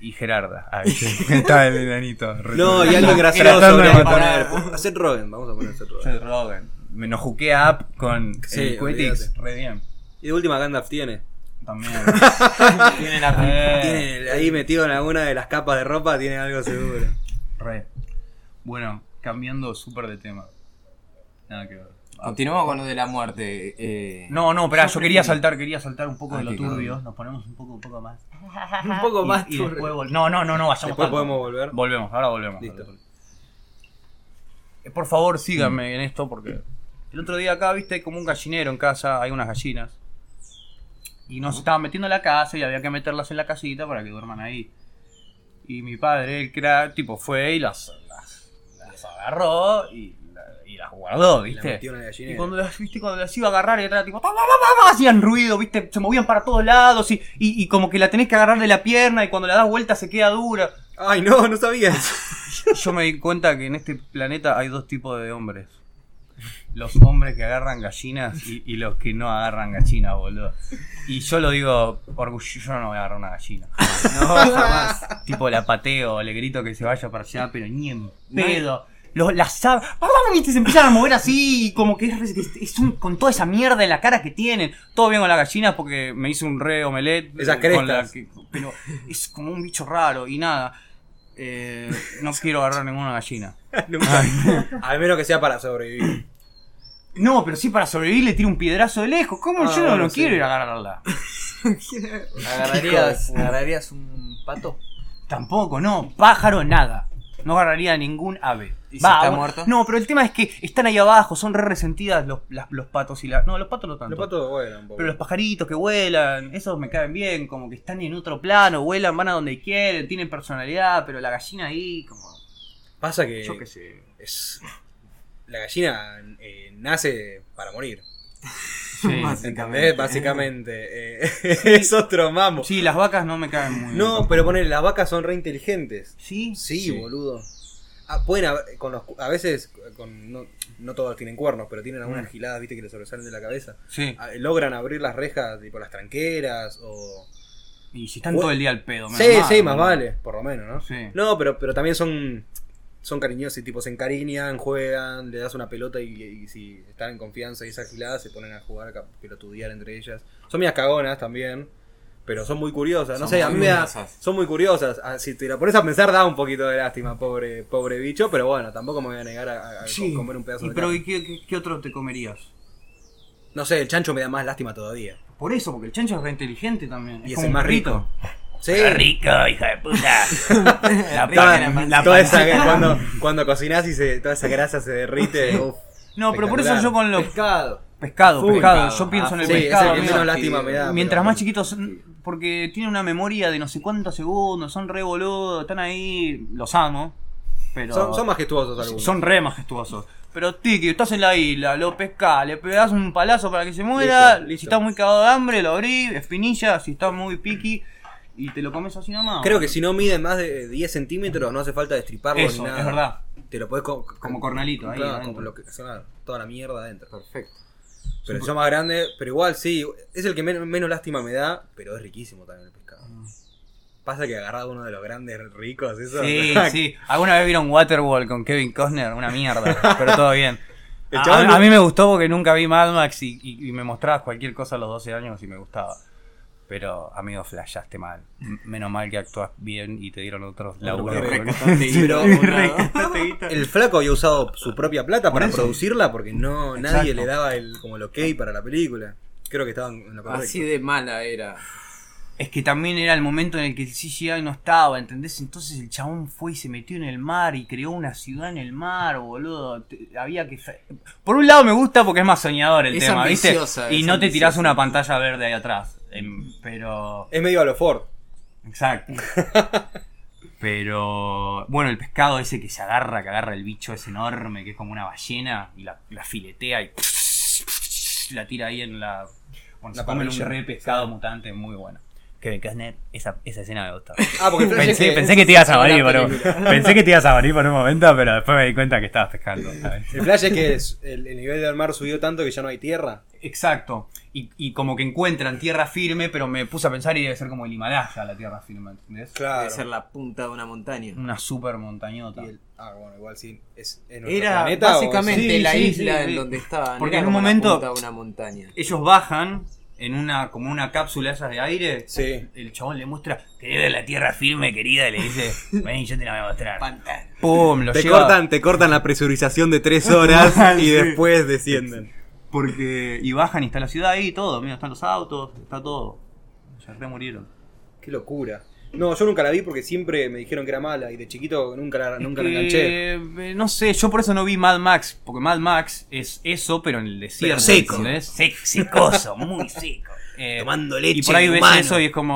S1: y Gerarda. Ahí está el enanito.
S2: No, y algo gracioso que
S1: matar.
S2: poner. Seth Rogen, vamos a poner Seth Rogen.
S1: Seth Rogen. Me nos up con
S2: Sí,
S1: el. Re bien.
S2: Y de última Gandalf tiene.
S1: También.
S3: Tiene la
S1: Eh,
S2: Tiene ahí metido en alguna de las capas de ropa, tiene algo seguro.
S1: Re. Bueno, cambiando súper de tema. Nada que ver.
S3: Continuamos con lo de la muerte. Eh,
S1: No, no, espera, yo quería saltar, quería saltar un poco
S3: Ah,
S1: de lo turbio.
S3: cabrón.
S1: Nos ponemos un poco, un poco más.
S4: Un poco
S1: Y-
S4: más
S1: y,
S4: turbio.
S1: después vol- No, no, no, no, vayamos
S2: Después
S1: tanto.
S2: podemos volver.
S1: Volvemos, ahora volvemos.
S2: Listo.
S1: Eh, Por favor, síganme en esto porque el otro día acá, viste, hay como un gallinero en casa, hay unas gallinas. Y nos estaban metiendo en la casa y había que meterlas en la casita para que duerman ahí. Y mi padre, el crack, tipo, fue y las, las, las agarró y, la- y las guardó, ¿viste?
S2: la.
S1: Y cuando las, viste, cuando las iba a agarrar y era tipo, "Pa, pa, pa, pa", hacían ruido, viste, se movían para todos lados y, y, y como que la tenés que agarrar de la pierna y cuando la das vuelta se queda dura.
S2: Ay, no, no sabía.
S1: Yo me di cuenta que en este planeta hay dos tipos de hombres. Los hombres que agarran gallinas y, y los que no agarran gallinas, boludo. Y yo lo digo orgulloso, yo no voy a agarrar una gallina.
S4: No, jamás.
S1: Tipo la pateo, le grito que se vaya para allá, pero ni en pedo. Los, las ¡Ah! ¿viste? se empiezan a mover así, como que es, es- es un- con toda esa mierda en la cara que tienen. Todo bien con las gallinas porque me hice un re omelette.
S2: Esas
S1: eh, con la
S2: crestas.
S1: que- pero es como un bicho raro y nada. Eh, no quiero agarrar ninguna gallina.
S2: Nunca. Al menos que sea para sobrevivir.
S1: No, pero sí para sobrevivir le tiro un piedrazo de lejos. ¿Cómo
S2: Ah,
S1: yo no,
S2: bueno,
S1: no
S2: sí.
S1: quiero ir a agarrarla?
S4: ¿Agarrarías, ¿Agarrarías un pato?
S1: Tampoco, no. Pájaro, nada. No agarraría ningún ave.
S3: ¿Y si
S1: Va,
S3: está
S1: bueno,
S3: muerto?
S1: No, pero el tema es que están ahí abajo, son re resentidas los, las- los patos y la. No, los patos no tanto.
S2: Los patos vuelan un poco.
S1: Pero los pajaritos que vuelan, esos me caen bien, como que están en otro plano, vuelan, van a donde quieren, tienen personalidad, pero la gallina ahí, como.
S2: Pasa que
S1: Yo qué sé.
S2: es la gallina eh, nace para morir.
S1: Sí,
S2: ¿Entendés? Básicamente. eh, es otro mambo.
S1: Sí, las vacas no me caen muy bien.
S2: No, pero poner las vacas son re inteligentes.
S1: ¿Sí?
S2: Sí,
S1: Sí.
S2: boludo. Ah, pueden haber- con los, a veces con, no, no todos tienen cuernos, pero tienen algunas
S1: Mm.
S2: giladas, viste, que les sobresalen de la cabeza.
S1: Sí.
S2: Ah, Logran abrir las rejas, tipo las tranqueras o...
S1: Y si están todo el día al pedo,
S2: Sí,
S1: mal,
S2: sí, más vale, por lo menos, ¿no?
S1: Sí.
S2: No, pero, pero también son son cariñosos y tipo se encariñan, juegan, le das una pelota y, y si están en confianza y esa gilada se ponen a jugar, a pelotudear entre ellas. Son medias cagonas también, pero son muy curiosas. No
S3: Son
S2: sé, a mí me da- son muy curiosas. Ah, Si te la pones a pensar da un poquito de lástima, pobre pobre bicho, pero bueno, tampoco me voy a negar a, a
S1: Sí.
S2: comer un pedazo
S1: ¿Y
S2: de
S1: pero
S2: carne.
S1: ¿y qué, qué- qué otro te comerías?
S2: No sé, el chancho me da más lástima todavía.
S1: Por eso, porque el chancho es re inteligente también.
S2: Y es
S1: como
S2: el
S1: un
S2: más rico. Sí.
S1: rico, hija de puta. la
S2: Toda,
S1: pan- la
S2: toda esa- cuando, cuando cocinás y se, toda esa grasa se derrite. uf,
S1: No, pero por eso yo con los
S4: Pescado.
S1: pescado,
S3: Full
S1: pescado,
S3: pescado.
S1: yo pienso
S3: Ah,
S1: en el
S2: Sí, es
S1: pescado.
S2: el que
S1: amigo.
S2: menos lástima me da.
S1: Mientras
S2: pero-
S1: más chiquitos, porque tiene una memoria de no sé cuántos segundos, son re boludos, están ahí, los amo, pero
S2: Son, son majestuosos algunos.
S1: son re majestuosos. Pero Tiki, estás en la isla, lo pescás, le pegás un palazo para que se muera,
S2: Listo, listo.
S1: si está muy cagado de hambre, lo abrís, espinilla, si está muy piqui, y te lo comes así nomás.
S2: Creo que si no miden más de 10 centímetros no hace falta destriparlo
S1: Eso,
S2: ni nada.
S1: es verdad.
S2: Te lo puedes co-
S1: Como cornalito ahí
S2: Claro, como lo que toda la mierda adentro.
S3: Perfecto.
S2: Pero son más grandes, pero igual sí, es el que men- menos lástima me da, pero es riquísimo también el pescado. Pasa que agarrado uno de los grandes ricos, eso.
S1: Sí, sí. ¿Alguna vez vieron Waterworld con Kevin Costner? Una mierda, pero todo bien. A, a- mí me gustó porque nunca vi Mad Max y, y- y me mostrabas cualquier cosa a los 12 años y me gustaba. Pero, amigo, flashaste mal. M- Menos mal que actúas bien y te dieron otros laburos.
S2: el flaco había usado su propia plata para
S1: eso.
S2: producirla porque no
S1: Exacto.
S2: nadie le daba el como el ok para la película. Creo que estaban en correcto.
S3: Así de mala era.
S1: Es que también era el momento en el que el CGI no estaba, ¿entendés? Entonces el chabón fue y se metió en el mar y creó una ciudad en el mar, boludo. Te- había que... Por un lado me gusta porque es más soñador el
S3: Es
S1: tema, ¿viste? Y no te tirás una pantalla verde ahí atrás. Em, pero...
S2: Es medio a lo Ford.
S1: Exacto. Pero bueno, el pescado ese que se agarra, que agarra el bicho ese enorme, que es como una ballena, y la, la filetea y la tira ahí en la... Bueno,
S2: La
S1: se un re pescado mutante muy bueno. Kevin Costner, esa, esa escena me gustó.
S2: Ah, porque es
S1: Pensé,
S2: que-
S1: pensé que te ibas a morir por un, pensé que te ibas a morir por un momento, pero después me di cuenta que estabas pescando. ¿sabes?
S2: El flash es que es- el, el nivel del mar subió tanto que ya no hay tierra.
S1: Exacto. Y, y como que encuentran tierra firme, pero me puse a pensar y debe ser como el Himalaya la tierra firme, ¿entendés?
S2: Claro.
S3: Debe ser la punta de una montaña.
S1: Una super montañota.
S2: Y el- ah, bueno, igual sí. ¿Es, nuestro
S3: Era
S2: planeta
S3: básicamente
S1: Sí,
S3: la
S1: sí,
S3: isla
S1: sí,
S3: en
S1: sí.
S3: donde estaban.
S1: Porque
S3: era
S1: en un
S3: la
S1: momento-
S3: punta de una montaña.
S1: Ellos bajan en una como una cápsula esas de aire.
S2: Sí.
S1: El chabón le muestra, ver la tierra firme, querida, y le dice, ven, yo te la voy a mostrar.
S3: Pantano.
S1: Pum, lo
S2: Te
S1: lleva.
S2: cortan, te cortan la presurización de tres horas y
S1: Sí.
S2: después descienden.
S1: Porque. Y bajan y está la ciudad ahí, todo. Mira, están los autos, está todo. Ya re murieron.
S2: Qué locura. No, yo nunca la vi porque siempre me dijeron que era mala y de chiquito nunca la, nunca la
S1: Es
S2: enganché.
S1: eh, no sé, yo por eso no vi Mad Max. Porque Mad Max es eso, pero en el desierto.
S2: seco.
S1: ¿entendés? Sec- secoso, muy seco. Eh,
S2: Tomando leche
S1: Y por ahí ves eso y es como,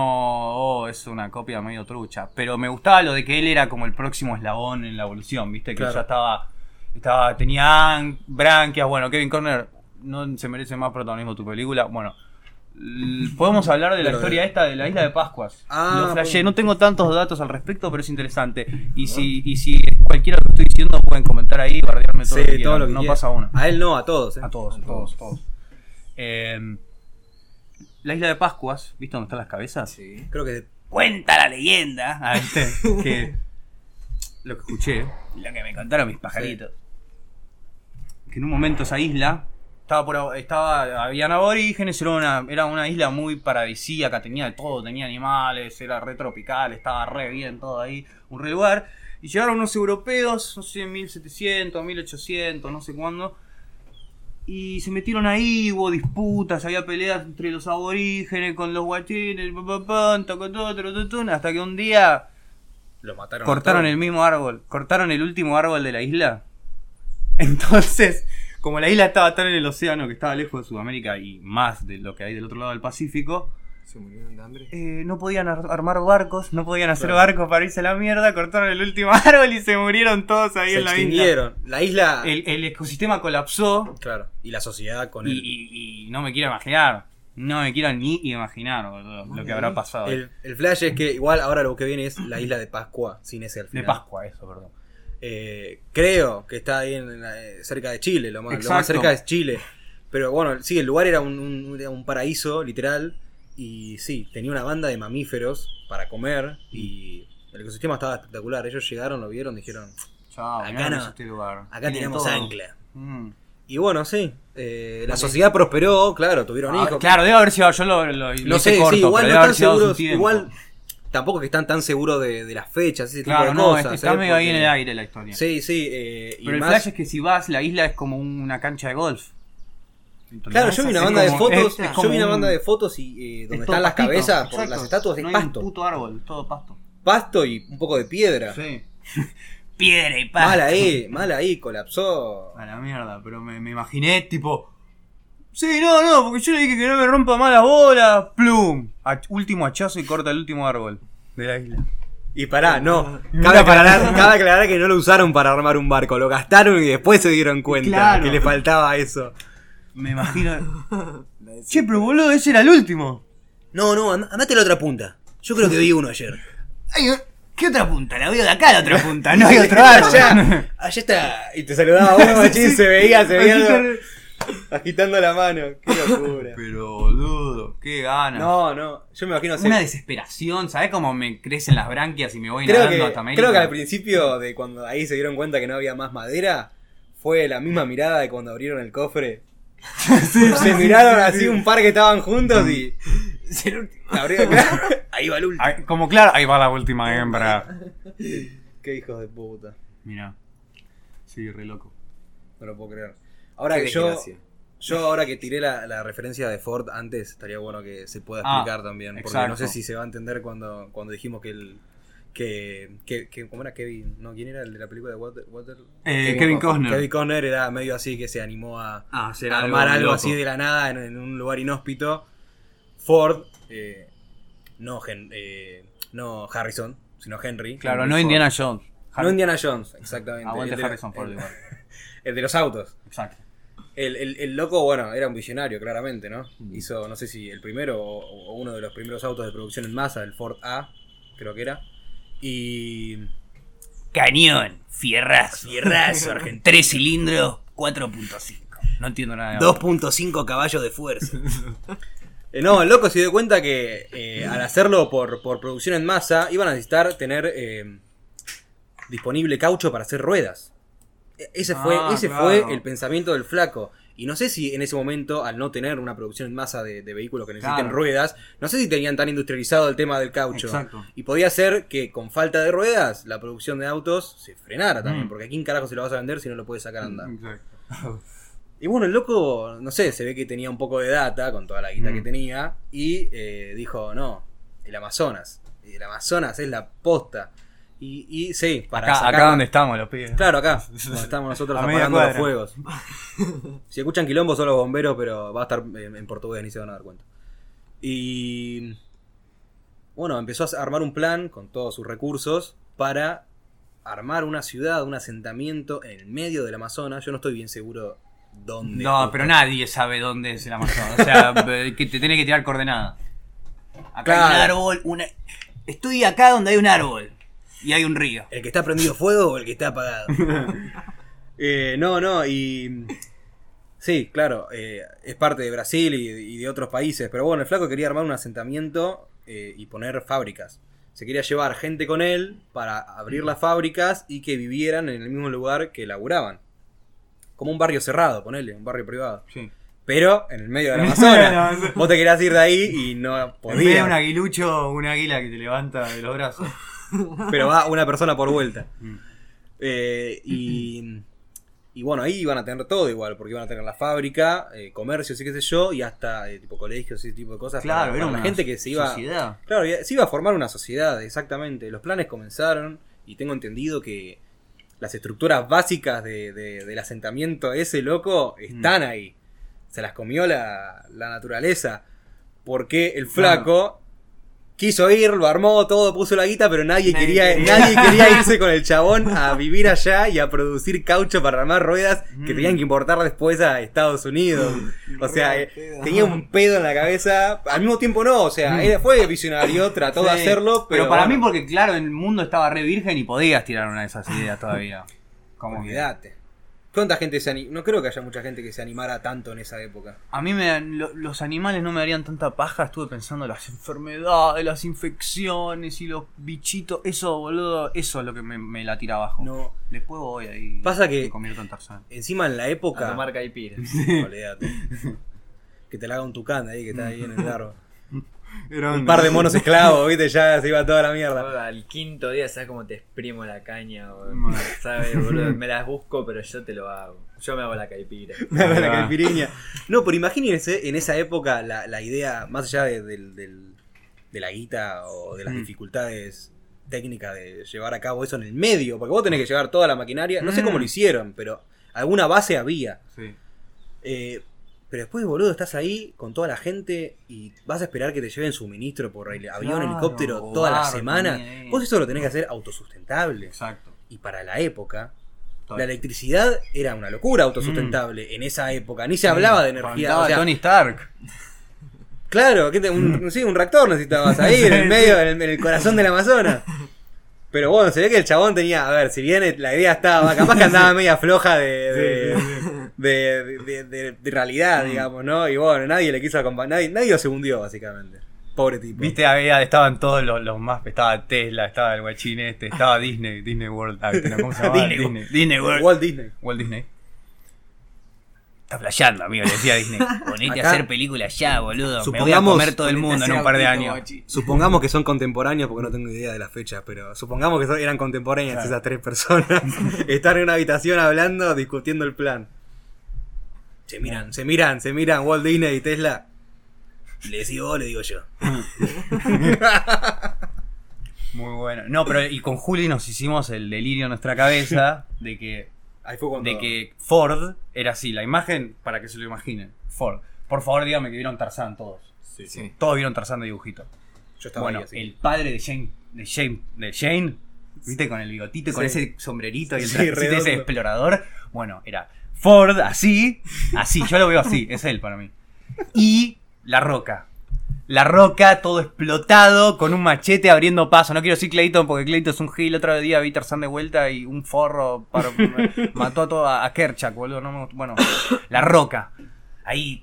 S1: oh, es una copia medio trucha. Pero me gustaba lo de que él era como el próximo eslabón en la evolución, ¿viste? Que
S2: Claro.
S1: ya estaba, estaba tenía an- branquias. Bueno, Kevin Corner no se merece más protagonismo tu película. Bueno, podemos hablar de la
S2: Pero
S1: historia esta de la isla de Pascuas.
S2: Ah,
S1: lo flashé, no tengo tantos datos al respecto, pero es interesante. Y si, y si cualquiera lo que estoy diciendo pueden comentar ahí, bardearme todo,
S2: Sí,
S1: lo que
S2: todo lo que
S1: No
S2: quieras.
S1: pasa uno.
S2: A él no, a todos. ¿eh?
S1: A todos, a todos, todos. Eh, la isla de Pascuas, ¿viste dónde están las cabezas?
S3: Sí.
S2: Creo que
S1: Cuenta la leyenda, ah, ¿viste? que lo que escuché, lo que me contaron mis pajaritos, que en un momento esa isla estaba por estaba habían aborígenes, era una era una isla muy paradisíaca, tenía de todo, tenía animales, era re tropical, estaba re bien todo ahí, un re lugar. Y llegaron unos europeos, no sé, 1700, 1800, no sé cuándo. Y se metieron ahí, hubo disputas, había peleas entre los aborígenes con los guachines, hasta que un día
S2: lo mataron.
S1: cortaron el mismo árbol, cortaron el último árbol de la isla Entonces, como la isla estaba tan en el océano que estaba lejos de Sudamérica y más de lo que hay del otro lado del Pacífico,
S3: Se murieron de hambre.
S1: eh, no podían ar- armar barcos, no podían hacer barcos para irse a la mierda, cortaron el último árbol y se murieron todos ahí
S2: Se
S1: en la isla.
S2: extinguieron. La isla.
S1: El, el ecosistema colapsó
S2: Claro. Y la sociedad con
S1: y,
S2: el.
S1: y- y no me quiero imaginar, no me quiero ni imaginar boludo, lo que habrá pasado.
S2: El, el flash es que igual ahora lo que viene es la isla de Pascua, sin ese al
S1: de. Pascua, eso, perdón.
S2: Eh, creo que está ahí en la- eh, cerca de Chile, lo más, lo más cerca es Chile. Pero bueno, sí, el lugar era un, un- era un paraíso, literal. Y sí, tenía una banda de mamíferos para comer. Y el ecosistema estaba espectacular. Ellos llegaron, lo vieron, dijeron:
S1: Chao,
S2: Acá no.
S1: este lugar.
S2: Acá tenemos
S1: todo.
S2: ancla.
S1: Mm.
S2: Y bueno, sí, eh, la sociedad prosperó, claro, tuvieron
S1: Ah,
S2: hijos.
S1: claro, debe haber sido, yo lo, lo hice
S2: sé,
S1: corto,
S2: sí, igual no están seguros. Igual tampoco que están tan seguros de, de las fechas, ese
S1: Claro,
S2: tipo de
S1: no,
S2: cosas.
S1: es que está
S2: ¿eh?
S1: medio ahí en el aire la historia.
S2: Sí, sí. eh, y
S1: pero el
S2: más-
S1: flash es que si vas, la isla es como una cancha de golf.
S2: Claro, yo vi una banda de
S1: como-
S2: fotos,
S1: es- es
S2: yo vi una
S1: un-
S2: banda de fotos y eh, donde están las
S1: pastito,
S2: cabezas por las estatuas es
S1: no hay
S2: pasto.
S1: un puto árbol, todo pasto.
S2: Pasto y un poco de piedra.
S1: Sí. Piedra y pasto.
S2: Mal ahí, mal ahí, colapsó.
S1: A la mierda, pero me, me imaginé tipo. Sí, no, no, porque yo le dije que no me rompa más la bola. Plum. Ach- último hachazo y corta el último árbol de la isla.
S2: Y pará, no. Cabe
S1: para
S2: aclarar, cabe aclarar que no lo usaron para armar un barco, lo gastaron y después se dieron cuenta
S1: Claro.
S2: que le faltaba eso.
S1: Me imagino. che, pero boludo, ese era el último.
S2: No, no, and- andate a la otra punta. Yo creo que vi uno ayer.
S1: Ay, ¿Qué otra punta? La veo de acá, la otra punta. No hay otro árbol.
S2: allá, allá está. Y te saludaba uno, machín, se veía, se veía algo, agitando la mano. Qué locura.
S1: Pero boludo, qué ganas.
S2: No, no, yo me imagino así.
S1: Una desesperación, ¿sabes cómo me crecen las branquias y me voy
S2: Creo
S1: nadando
S2: que,
S1: hasta América?
S2: creo que al principio de cuando ahí se dieron cuenta que no había más madera, fue la misma mirada de cuando abrieron el cofre. se miraron así un par que estaban juntos y. abrieron, ahí va el último.
S1: Como claro, ahí va la última hembra.
S2: Qué hijos de puta.
S1: Mira. Sí, re loco.
S2: No lo puedo creer. Ahora
S3: Qué
S2: que yo.
S3: desgracia.
S2: Yo ahora que tiré la, la referencia de Ford antes, estaría bueno que se pueda
S1: Ah,
S2: explicar también. Porque
S1: exacto.
S2: no sé si se va a entender cuando, cuando dijimos que el. Que, que, que- ¿Cómo era Kevin? No, ¿quién era el de la película de Water? Water?
S1: Eh, Kevin Costner.
S2: Kevin Costner era medio así que se animó a,
S1: Ah,
S2: a armar algo, así de la nada en, en un lugar inhóspito. Ford, eh, no, Hen- eh, no Harrison, sino Henry.
S1: Claro,
S2: Henry
S1: no
S2: Ford.
S1: Indiana Jones.
S2: No Indiana Jones, exactamente.
S1: Aguante
S2: El de-
S1: Harrison Ford
S2: el-
S1: igual.
S2: el de los autos.
S1: Exacto.
S2: El, el- el loco, bueno, era un visionario, claramente, ¿no?
S1: Mm.
S2: Hizo, no sé si el primero o, o uno de los primeros autos de producción en masa, el Ford A, creo que era. Y.
S1: Cañón, fierrazo.
S2: Fierrazo, argentino.
S1: Tres cilindros, 4.5. No entiendo nada de auto.
S2: 2.5 caballos de fuerza. Eh, no, el loco se dio cuenta que eh, al hacerlo por, por producción en masa, iban a necesitar tener eh, disponible caucho para hacer ruedas. Ese, fue,
S1: Ah,
S2: ese
S1: claro.
S2: fue el pensamiento del flaco. Y no sé si en ese momento, al no tener una producción en masa de, de vehículos que necesiten
S1: Claro.
S2: ruedas, no sé si tenían tan industrializado el tema del caucho.
S1: Exacto.
S2: Y podía ser que con falta de ruedas, la producción de autos se frenara también.
S1: Mm.
S2: Porque a quién carajo se lo vas a vender si no lo puedes sacar a andar.
S1: Exacto.
S2: Y bueno, el loco, no sé, se ve que tenía un poco de data con toda la guita
S1: Mm.
S2: que tenía y eh, dijo, no, el Amazonas. El Amazonas es la posta. Y, y sí, para
S1: Acá,
S2: sacar-
S1: acá donde estamos, los pibes.
S2: Claro, acá, donde estamos nosotros apagando los fuegos. Si escuchan quilombo son los bomberos, pero va a estar en, portugués, ni se van a dar cuenta. Y bueno, empezó a armar un plan con todos sus recursos para armar una ciudad, un asentamiento en el medio del Amazonas. Yo no estoy bien seguro dónde.
S1: No,
S2: justo.
S1: pero nadie sabe dónde es el Amazonas. O sea, que te tiene que tirar coordenadas. Acá hay un árbol, una... Estoy acá donde hay un árbol y hay un río.
S2: ¿El que está prendido fuego o el que está apagado? Eh, no, no, y. Sí, claro, eh, es parte de Brasil y, y de otros países, pero bueno, el flaco quería armar un asentamiento eh, y poner fábricas. Se quería llevar gente con él para abrir las fábricas y que vivieran en el mismo lugar que laburaban. Como un barrio cerrado, ponele, un barrio privado.
S1: Sí.
S2: Pero en el medio
S1: medio del
S2: Amazonas. Vos te querías ir de ahí y no
S1: En vez de
S2: podías.
S1: un aguilucho, un águila que te levanta de los brazos.
S2: Pero va una persona por vuelta.
S1: Mm.
S2: Eh, y, y bueno, ahí iban a tener todo igual, porque iban a tener la fábrica, eh, comercios y qué sé yo, y hasta eh, tipo colegios y ese tipo de cosas.
S1: Claro,
S2: para-
S1: era
S2: para
S1: una
S2: gente que se iba.
S1: sociedad.
S2: Claro, se iba a formar una sociedad, exactamente. Los planes comenzaron y tengo entendido que las estructuras básicas de- de- del asentamiento ese loco están ahí. Se las comió la, la naturaleza. Porque el flaco quiso ir, lo armó todo, puso la guita, pero nadie,
S3: Nadie
S2: quería,
S3: quería.
S2: nadie quería irse con el chabón a vivir allá y a producir caucho para armar ruedas que
S1: Mm.
S2: tenían que importar después a Estados Unidos. O sea, eh, tenía un pedo en la cabeza. Al mismo tiempo no, o sea, él fue visionario, trató de
S1: Mm.
S2: Hacerlo, pero,
S1: para
S2: bueno,
S1: mí, porque claro, el mundo estaba re virgen y podías tirar una de esas ideas todavía. Como
S2: Olvídate. ¿Cuánta gente se ani- No creo que haya mucha gente que se animara tanto en esa época.
S1: A mí me dan- lo- los animales no me darían tanta paja. Estuve pensando en las enfermedades, las infecciones y los bichitos. Eso, boludo, eso es lo que me, me la tira abajo.
S2: No.
S1: Después voy ahí.
S2: Pasa que-
S1: Me convierto en Tarzán.
S2: Encima en la
S4: A
S2: época.
S4: tomar caipiras.
S2: Olvídate. Que te la haga un tucán ahí que está ahí en el árbol.
S1: Era
S2: Un par de monos esclavos, viste, ya se iba toda la mierda.
S4: Al quinto día, ¿sabes cómo te exprimo la caña? ¿Sabes, boludo? Me las busco, pero yo te lo hago. Yo me hago la caipira.
S2: la
S1: Ahí va.
S2: caipiriña. No, pero imagínense en esa época la, la idea, más allá de, de la guita o de las
S1: Mm.
S2: dificultades técnicas de llevar a cabo eso en el medio, porque vos tenés que llevar toda la maquinaria, no sé cómo
S1: Mm.
S2: lo hicieron, pero alguna base había.
S1: Sí.
S2: Eh, pero después, boludo, estás ahí con toda la gente y vas a esperar que te lleven suministro por avión,
S1: Claro,
S2: helicóptero toda la semana. Vos eso lo tenés que hacer autosustentable.
S1: Exacto.
S2: Y para la época, la electricidad era una locura autosustentable en esa época. Ni se hablaba de energía. O sea,
S1: Tony Stark.
S2: Claro, ¿qué te- un, sí, un reactor necesitabas ahí, en el medio, en el, en el corazón del Amazonas. Pero bueno, se ve que el chabón tenía, a ver, si bien la idea estaba, capaz que andaba media floja de, de, de, de- de- de realidad, digamos, ¿no? Y bueno, nadie le quiso acompañar, nadie, nadie lo se hundió, básicamente. Pobre tipo.
S1: Viste, había, estaban todos los, los más. Estaba Tesla, estaba el guachín este, estaba Disney, Disney World. ah. ¿Cómo se llama?
S2: Disney.
S1: Disney, Disney World.
S2: Walt Disney.
S1: Walt Disney. Está flasheando, amigo, le decía Disney. Ponete
S2: Acá-
S1: a hacer películas ya, boludo. Me voy a comer todo el mundo en un par de años.
S2: Supongamos que son contemporáneos, porque no tengo idea de las fechas, pero supongamos que eran contemporáneas
S1: Claro.
S2: esas tres personas. Están en una habitación hablando, discutiendo el plan. Se miran, se miran, se miran Walt Disney y Tesla. Le decís vos, le digo yo.
S1: Muy bueno. No, pero y con Juli nos hicimos el delirio en nuestra cabeza de que,
S2: Ahí fue cuando.
S1: de que Ford era así. La imagen, para que se lo imaginen. Ford. Por favor, díganme que vieron Tarzán todos.
S4: Sí.
S1: Todos vieron Tarzán de dibujito.
S2: Yo estaba
S1: Bueno,
S2: ahí así.
S1: el padre de Jane, de Jane, de Jane, viste, con el bigotito y con
S2: Sí.
S1: ese sombrerito y el
S2: Sí,
S1: trajecito ese
S2: redondo.
S1: explorador. Bueno, era Ford así, así, yo lo veo así, es él para mí. Y La Roca. La Roca, todo explotado, con un machete abriendo paso. No quiero decir Clayton porque Clayton es un gil. Otro día vi Tarzán de vuelta y un forro para- mató a, todo, a Kerchak, boludo. no me- bueno, La Roca. Ahí.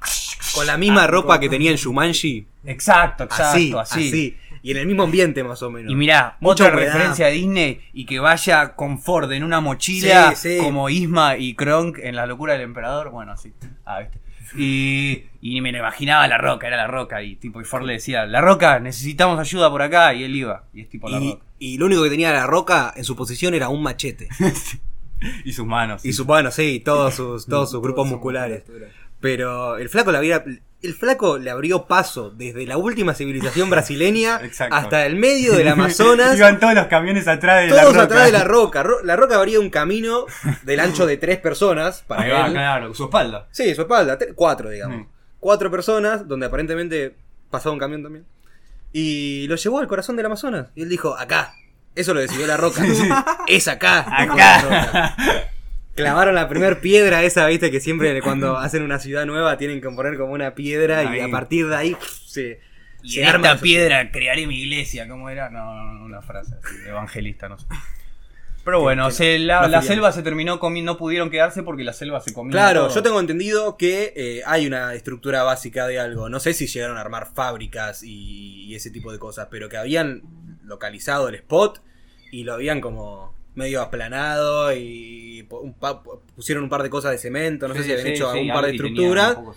S2: Con la misma ropa que tenía en Shumanji.
S1: Exacto, exacto,
S2: Así,
S1: así.
S2: así, Y en el mismo ambiente, más o menos.
S1: Y mirá,
S2: Mucha
S1: otra
S2: humedad.
S1: referencia a Disney y que vaya con Ford en una mochila
S2: Sí, sí.
S1: como Isma y Kronk en La locura del emperador. Bueno, así. Ah, ¿viste? Y, y me lo imaginaba la roca, era la roca. Y tipo, y Ford le decía, la roca, necesitamos ayuda por acá. Y él iba. Y es tipo la
S2: Y,
S1: roca.
S2: y lo único que tenía la roca en su posición era un machete.
S1: Y sus manos.
S2: Y su, bueno, sí, todos sus, todos sus grupos musculares. Pero el flaco, le había- el flaco le abrió paso desde la última civilización brasileña hasta el medio del Amazonas.
S1: Iban todos los camiones atrás de la
S2: todos
S1: roca.
S2: atrás de la roca. Ro- La roca abría un camino del ancho de tres personas para
S1: Ahí va,
S2: él.
S1: claro, su espalda.
S2: Sí, su espalda, cuatro, digamos.
S1: Mm.
S2: Cuatro personas, donde aparentemente pasaba un camión también. Y lo llevó al corazón del Amazonas. Y él dijo, acá. Eso lo decidió la roca. Es acá. la.
S1: Acá.
S2: Clavaron la primer piedra esa, viste, que siempre cuando hacen una ciudad nueva tienen que poner como una piedra y a partir de ahí se,
S1: Y
S2: se
S1: en
S2: arma
S1: esta
S2: la
S1: piedra crearé mi iglesia. ¿Cómo era? No, no, no, una frase así, evangelista, no sé. Pero bueno, se- la, selva se terminó comiendo, no pudieron quedarse porque la selva se comió.
S2: Claro,
S1: todo.
S2: yo tengo entendido que eh, hay una estructura básica de algo. No sé si llegaron a armar fábricas y, y ese tipo de cosas, pero que habían localizado el spot y lo habían como medio aplanado y po- un pa- pusieron un par de cosas de cemento, no sé si habían
S1: sí,
S2: hecho
S1: sí,
S2: un par de estructuras,
S1: poco,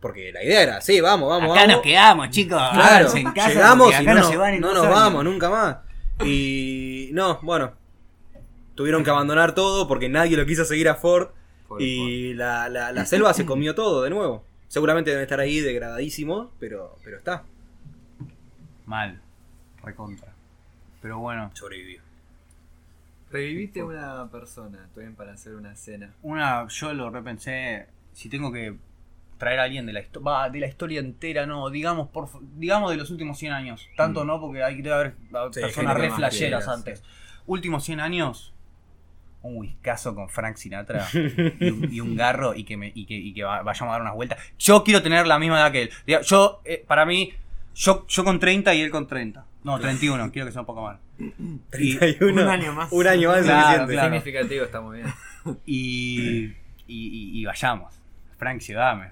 S2: porque la idea era, sí, vamos, vamos,
S1: Acá
S2: vamos.
S1: nos quedamos, chicos.
S2: Claro,
S1: en casa
S2: llegamos y no,
S1: no,
S2: nos-
S1: se van
S2: no nos vamos nunca más. Y no, bueno, tuvieron que abandonar todo porque nadie lo quiso seguir a Ford y la, la- la selva se comió todo de nuevo. Seguramente deben estar ahí degradadísimos, pero, pero está.
S1: Mal. Recontra. Pero bueno.
S2: Sobrevivió.
S4: Reviviste una persona, también para hacer una escena.
S1: Una, yo lo repensé, si tengo que traer a alguien de la historia, de la historia entera, no, digamos por digamos de los últimos 100 años. Tanto no, porque hay que haber
S2: Sí,
S1: personas re flasheras antes. Últimos 100 años, un whiskazo con Frank Sinatra y, un, y un garro y que, me, y que, y que va- vayamos a dar unas vueltas. Yo quiero tener la misma edad que él. Yo, eh, para mí, yo, yo con 30 y él con 30. No, 31, quiero que sea un poco más.
S2: 31.
S3: Un año más.
S2: Un año más
S1: Claro,
S2: suficiente.
S1: claro.
S4: Significativo, está muy bien.
S1: y, y, y- y vayamos. Frank, llévame.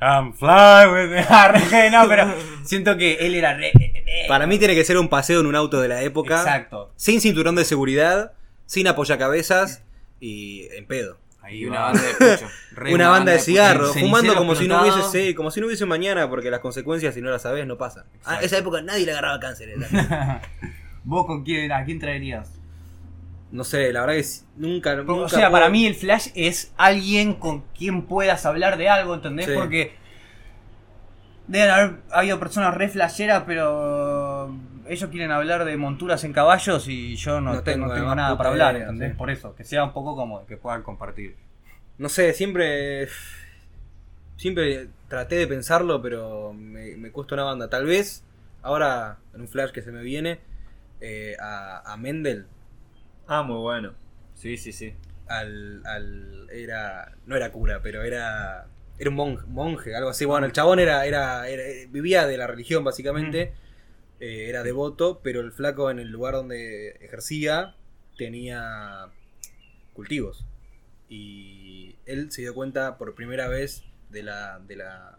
S1: Come fly with. Ah, re, no, pero siento que él era re.
S2: Para mí tiene que ser un paseo en un auto de la época.
S1: Exacto.
S2: Sin cinturón de seguridad, sin apoyacabezas y en pedo.
S1: Ahí va.
S3: una banda de pucho.
S1: Re
S2: una banda de cigarros, fumando como si no hubiese como si no hubiese mañana, porque las consecuencias, si no las sabes, no pasan. Ah,
S1: Exacto.
S2: esa época nadie le agarraba cáncer. era.
S1: ¿Vos con quién, a quién traerías?
S2: No sé, la verdad que nunca. nunca
S1: o sea,
S2: puedo-
S1: para mí el Flash es alguien con quien puedas hablar de algo, ¿entendés?
S2: Sí.
S1: Porque deben haber habido personas re flasheras, pero ellos quieren hablar de monturas en caballos y yo no,
S2: No
S1: tengo, no nada para hablar,
S2: idea,
S1: ¿entendés?
S2: sí.
S1: Por eso, que sea un poco como que puedan compartir.
S2: No sé, siempre. Siempre traté de pensarlo, pero me, me cuesta una banda. Tal vez, ahora, en un flash que se me viene, eh, a, a Mendel,
S4: Ah, muy bueno. Sí, sí, sí.
S2: al, al. Era. No era cura, pero era. Era un monje, monje, algo así. Bueno, el chabón era, era, era- vivía de la religión, básicamente. Eh, era devoto, pero el flaco en el lugar donde ejercía tenía cultivos. Y él se dio cuenta por primera vez de la, de la,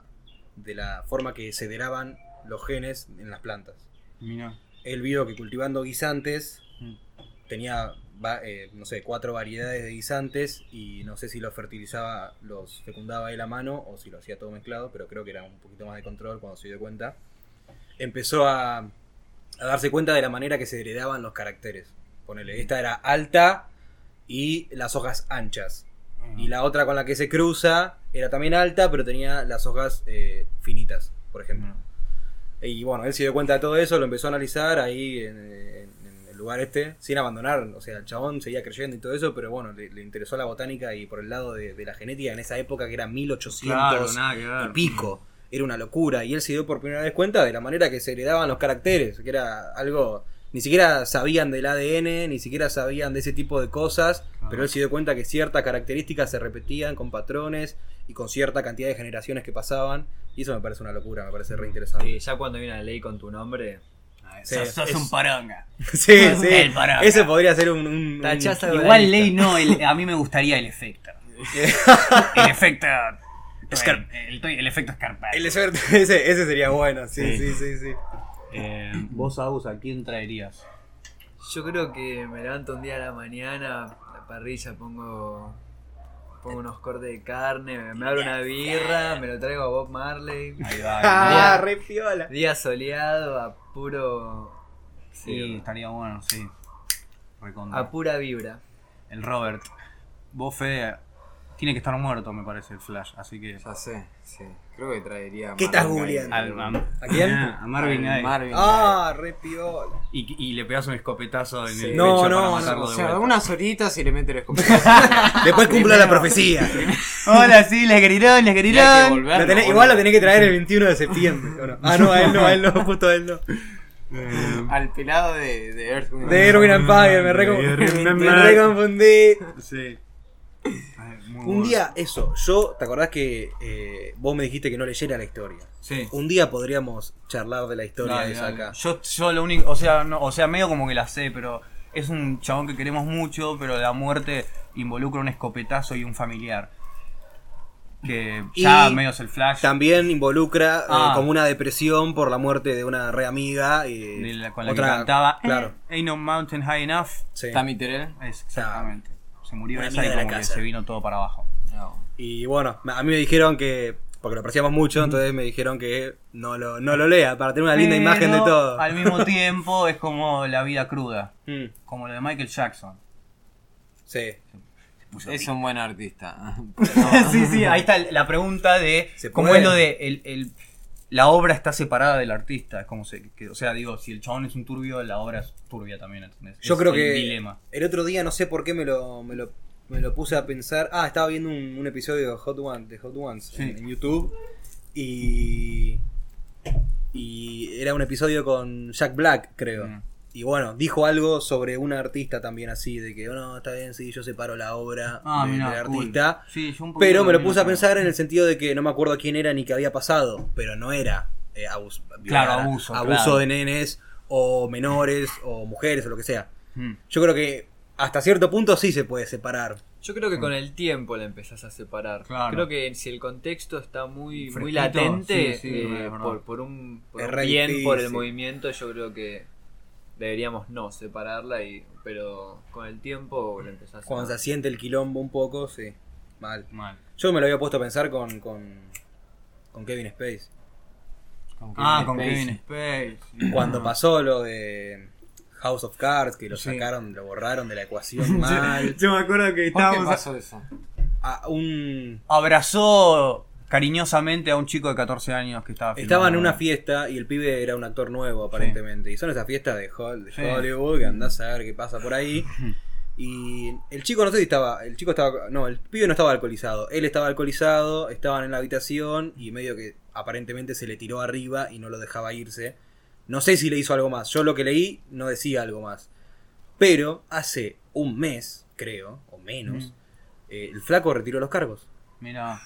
S2: de la forma que se deraban los genes en las plantas.
S1: Mira.
S2: Él vio que cultivando guisantes
S1: Mm.
S2: tenía, eh, no sé, cuatro variedades de guisantes y no sé si los fertilizaba, los fecundaba él a mano o si lo hacía todo mezclado, pero creo que era un poquito más de control cuando se dio cuenta. Empezó a, a darse cuenta de la manera que se heredaban los caracteres. Ponele, esta era alta y las hojas anchas. Y la otra con la que se cruza era también alta, pero tenía las hojas eh, finitas, por ejemplo. Y bueno, él se dio cuenta de todo eso, lo empezó a analizar ahí en, en- en el lugar este, sin abandonar. O sea, el chabón seguía creyendo y todo eso, pero bueno, le, le interesó la botánica y por el lado de, de la genética en esa época que era 1800
S1: Claro, nada que
S2: y pico. Era una locura. Y él se dio por primera vez cuenta de la manera que se heredaban los caracteres, que era algo. Ni siquiera sabían del ADN, ni siquiera sabían de ese tipo de cosas, pero él se dio cuenta que ciertas características se repetían con patrones y con cierta cantidad de generaciones que pasaban. Y eso me parece una locura, me parece re interesante.
S4: Sí, ya cuando viene la ley con tu nombre,
S2: Sí,
S1: sos, sos
S2: es-
S1: un poronga.
S2: Sí, sí.
S1: El.
S2: Ese podría ser un.
S1: Igual ley no, el- a mí me gustaría el efecto. el efecto.
S2: Scar-
S1: el, el efecto Scarpa.
S2: el ese, ese sería bueno, sí,
S1: Sí.
S2: sí, sí, sí.
S1: Eh, vos, Agus, ¿a quién traerías?
S4: yo creo que me levanto un día a la mañana, la parrilla pongo pongo unos cortes de carne, me, me abro una birra, me lo traigo a Bob Marley.
S1: Ahí va.
S2: Ah,
S4: Día-
S2: re piola.
S4: Día soleado, a puro.
S1: Sí,
S4: Sí,
S1: estaría bueno, sí. Recontra.
S4: a pura vibra.
S1: El Robert. Vos, Fede, tiene que estar muerto, me parece, el Flash. Así que.
S3: Ya sé, sí. Creo que traería. a
S2: ¿Qué estás googleando?
S1: Al- a,
S2: ¿A quién?
S1: A Marvin
S3: Al
S1: Gaye.
S3: Marvin
S2: Ah, re piola.
S1: Y, y le pegas un escopetazo en
S3: Sí.
S1: el
S2: No,
S1: pecho
S2: no,
S1: para
S2: no,
S3: O sea,
S1: vuelta.
S3: unas horitas y le mete el escopetazo.
S2: Después cumpla la profecía.
S1: Hola, sí, les gritón, les gritón.
S3: volver,
S2: La tenés-
S3: ¿no,
S2: igual lo tenés que traer el 21 de septiembre. ¿o no? Ah, no, a él no, a él no, justo a él no.
S3: Al pelado de, de Earth,
S2: De Erwin Empire, me, re- me reconfundí.
S1: Sí.
S2: Un día, eso, yo, ¿te acordás que eh, vos me dijiste que no leyera la historia?
S1: Sí.
S2: Un día podríamos charlar de la historia
S1: Dale,
S2: esa
S1: dale.
S2: acá.
S1: Yo, yo lo único, o sea, no, o sea, medio como que la sé, pero es un chabón que queremos mucho, pero la muerte involucra un escopetazo y un familiar. Que ya
S2: Y
S1: medio es el flash.
S2: También involucra eh,
S1: Ah.
S2: como una depresión por la muerte de una re amiga. Y
S1: de la- con la
S2: otra-
S1: que cantaba
S2: Claro.
S1: eh, Ain't no mountain high enough.
S2: sí.
S3: Tammy Terrell.
S1: Exactamente. Se murió
S2: Una
S1: esa y como que
S2: casa.
S1: se vino todo para abajo.
S3: No.
S2: Y bueno, a mí me dijeron que, porque lo apreciamos mucho, entonces me dijeron que no lo, no lo lea, para tener una linda
S1: Pero,
S2: imagen de todo.
S1: Al mismo tiempo es como la vida cruda,
S2: Mm,
S1: como lo de Michael Jackson.
S2: sí.
S3: Es un buen artista.
S1: sí, sí, ahí está la pregunta de
S2: ¿Se
S1: cómo es lo de el, el- la obra está separada del artista. Es como se, que- o sea, digo, si el chabón es un turbio, la obra es turbia también, ¿entendés?
S2: Yo
S1: Es
S2: creo
S1: el
S2: que
S1: dilema.
S2: el otro día no sé por qué me lo, me lo, me lo puse a pensar. Ah, estaba viendo un, un episodio de Hot Ones, de Hot Ones
S1: Sí.
S2: en, en YouTube y y era un episodio con Jack Black, creo.
S1: Mm.
S2: Y bueno, dijo algo sobre un artista también así, de que, "Oh, no, está bien, sí, yo separo la obra
S1: Ah,
S2: de- del
S1: cool.
S2: artista.
S1: Sí, yo un poquito
S2: Pero me lo puse a pensar en el sentido de que no me acuerdo quién era ni qué había pasado, pero no era eh, abus-
S1: Claro, abuso,
S2: abuso
S1: claro.
S2: de nenes o menores o mujeres o lo que sea.
S1: Mm.
S2: Yo creo que hasta cierto punto sí se puede separar.
S4: Yo creo que con el tiempo la empezás a separar.
S1: Claro.
S4: Creo que si el contexto está muy, muy latente,
S1: sí, sí,
S4: eh, por, por un, por un bien por el movimiento, yo creo que deberíamos no separarla, y pero con el tiempo la empezás a...
S2: Cuando se asiente el quilombo un poco, sí. Mal.
S1: Mal.
S2: Yo me lo había puesto a pensar con, con, con Kevin Space.
S1: Ah, con
S3: Spacey.
S1: Kevin Space.
S2: Cuando pasó lo de House of Cards, que lo
S1: Sí.
S2: sacaron, lo borraron de la ecuación mal.
S1: Yo me acuerdo que
S3: ¿Por qué
S1: estábamos.
S3: pasó eso?
S2: A un,
S1: Abrazó cariñosamente a un chico de 14 años que estaba
S2: Estaban en una fiesta y el pibe era un actor nuevo, aparentemente. Y son esas fiestas de
S1: Sí.
S2: Hollywood que andás a ver qué pasa por ahí. Y el chico no sé si estaba. El chico estaba. No, el pibe no estaba alcoholizado. Él estaba alcoholizado, estaban en la habitación y medio que aparentemente se le tiró arriba y no lo dejaba irse. No sé si le hizo algo más. Yo lo que leí no decía algo más. Pero hace un mes, creo, o menos,
S1: Mm.
S2: eh, el flaco retiró los cargos.
S1: Mira.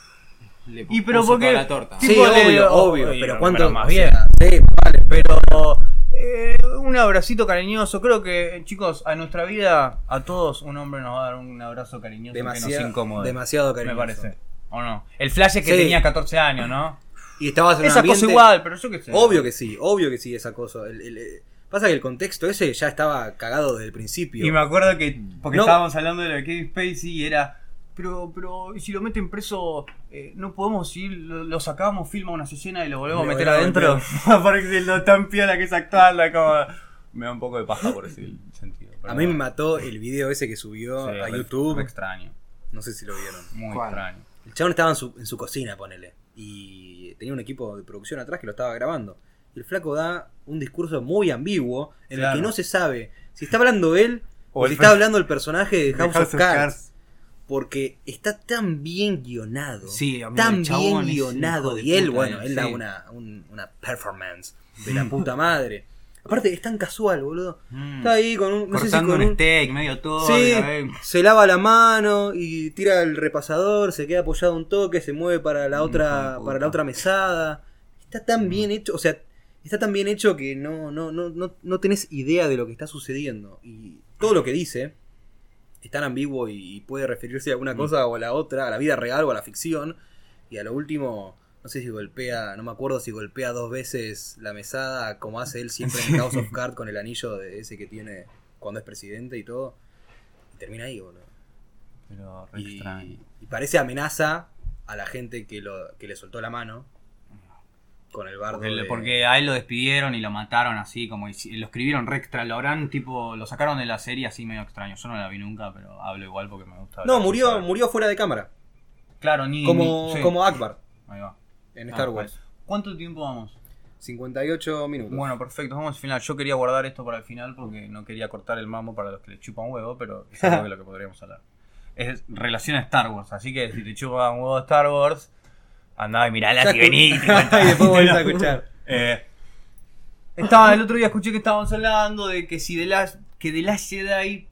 S3: Le
S1: Y pero
S3: puso
S1: porque-
S3: toda la torta.
S1: Sí, Tipo
S2: obvio, obvio.
S1: obvio,
S2: Pero
S1: pero
S2: cuánto.
S1: más
S2: o
S1: bien.
S2: sea, sí, vale,
S1: Pero eh, un abracito cariñoso. Creo que, chicos, a nuestra vida, a todos, un hombre nos va a dar un abrazo cariñoso que
S2: demasiado,
S1: nos incomode.
S2: demasiado
S1: me
S2: cariñoso.
S1: parece. ¿O no? El flash es que
S2: Sí.
S1: tenía 14 años, ¿no?
S2: Y estabas en
S1: Esa
S2: un
S1: cosa igual, pero yo qué sé.
S2: Obvio que sí, obvio que sí, esa cosa. El- el- pasa que el contexto ese ya estaba cagado desde el principio.
S1: Y me acuerdo que, porque
S2: No.
S1: estábamos hablando de lo de Kevin Spacey y era, pero, pero, ¿y si lo meten preso, eh, no podemos ir, lo, lo sacamos, filma una escena y lo volvemos a meter adentro? Porque lo tan piola que es actuarla, como... Me da un poco de paja por ese sentido. pero
S2: A mí me mató el video ese que subió
S1: Sí,
S2: a
S1: re-
S2: YouTube.
S1: re extraño,
S2: No sé si lo vieron.
S1: muy
S3: ¿Cuál?
S1: extraño.
S2: El chabón estaba en su, en su cocina, ponele. Y tenía un equipo de producción atrás que lo estaba grabando. Y el flaco da un discurso muy ambiguo en el que no se sabe si está hablando él o,
S1: O
S2: si está hablando el personaje de House,
S1: House
S2: of,
S1: of
S2: Cards.
S1: Cards.
S2: Porque está tan bien guionado.
S1: Sí, amigo,
S2: tan bien guionado. Y él,
S1: puta,
S2: bueno,
S1: eh,
S2: él da una, un- una performance de la puta madre. Aparte, es tan casual, boludo.
S1: Mm.
S2: Está ahí con un. No sé si
S1: Cortando
S2: con
S1: un
S2: un.
S1: steak, medio todo.
S2: Sí, se lava la mano y tira el repasador, se queda apoyado un toque, se mueve para la otra, para la otra mesada. Está tan bien hecho, o sea, está tan bien hecho que no, no, no, no, no tenés idea de lo que está sucediendo. Y todo lo que dice es tan ambiguo y, y puede referirse a
S1: Mm.
S2: una cosa o a la otra, a la vida real o a la ficción. Y a lo último, no sé si golpea, no me acuerdo si golpea dos veces la mesada, como hace él siempre en House of Cards con el anillo de ese que tiene cuando es presidente y todo. Y termina ahí, boludo.
S1: Pero re
S2: Y,
S1: extraño.
S2: y parece amenaza a la gente que, lo, que le soltó la mano con el bardo.
S1: Porque,
S2: de-
S1: porque a él lo despidieron y lo mataron así, como lo escribieron re extra, lo habrán tipo, lo sacaron de la serie así medio extraño. Yo no la vi nunca, pero hablo igual porque me gusta.
S2: No, murió, murió fuera de cámara.
S1: Claro, ni.
S2: Como,
S1: ni- sí.
S2: como Akbar
S1: Ahí va.
S2: en
S1: Ah,
S2: Star Wars.
S1: ¿Cuánto tiempo vamos?
S2: 58 minutos.
S1: Bueno, perfecto, vamos al final. Yo quería guardar esto para el final porque no quería cortar el mambo para los que le chupan huevo, pero es algo de lo que podríamos hablar. Es relación a Star Wars, así que si te chupan huevo Star Wars, andá y mirala y te contás.
S2: y después volvés a escuchar.
S1: Eh, estaba, el otro día escuché que estábamos hablando de que si The Last, que The Last Jedi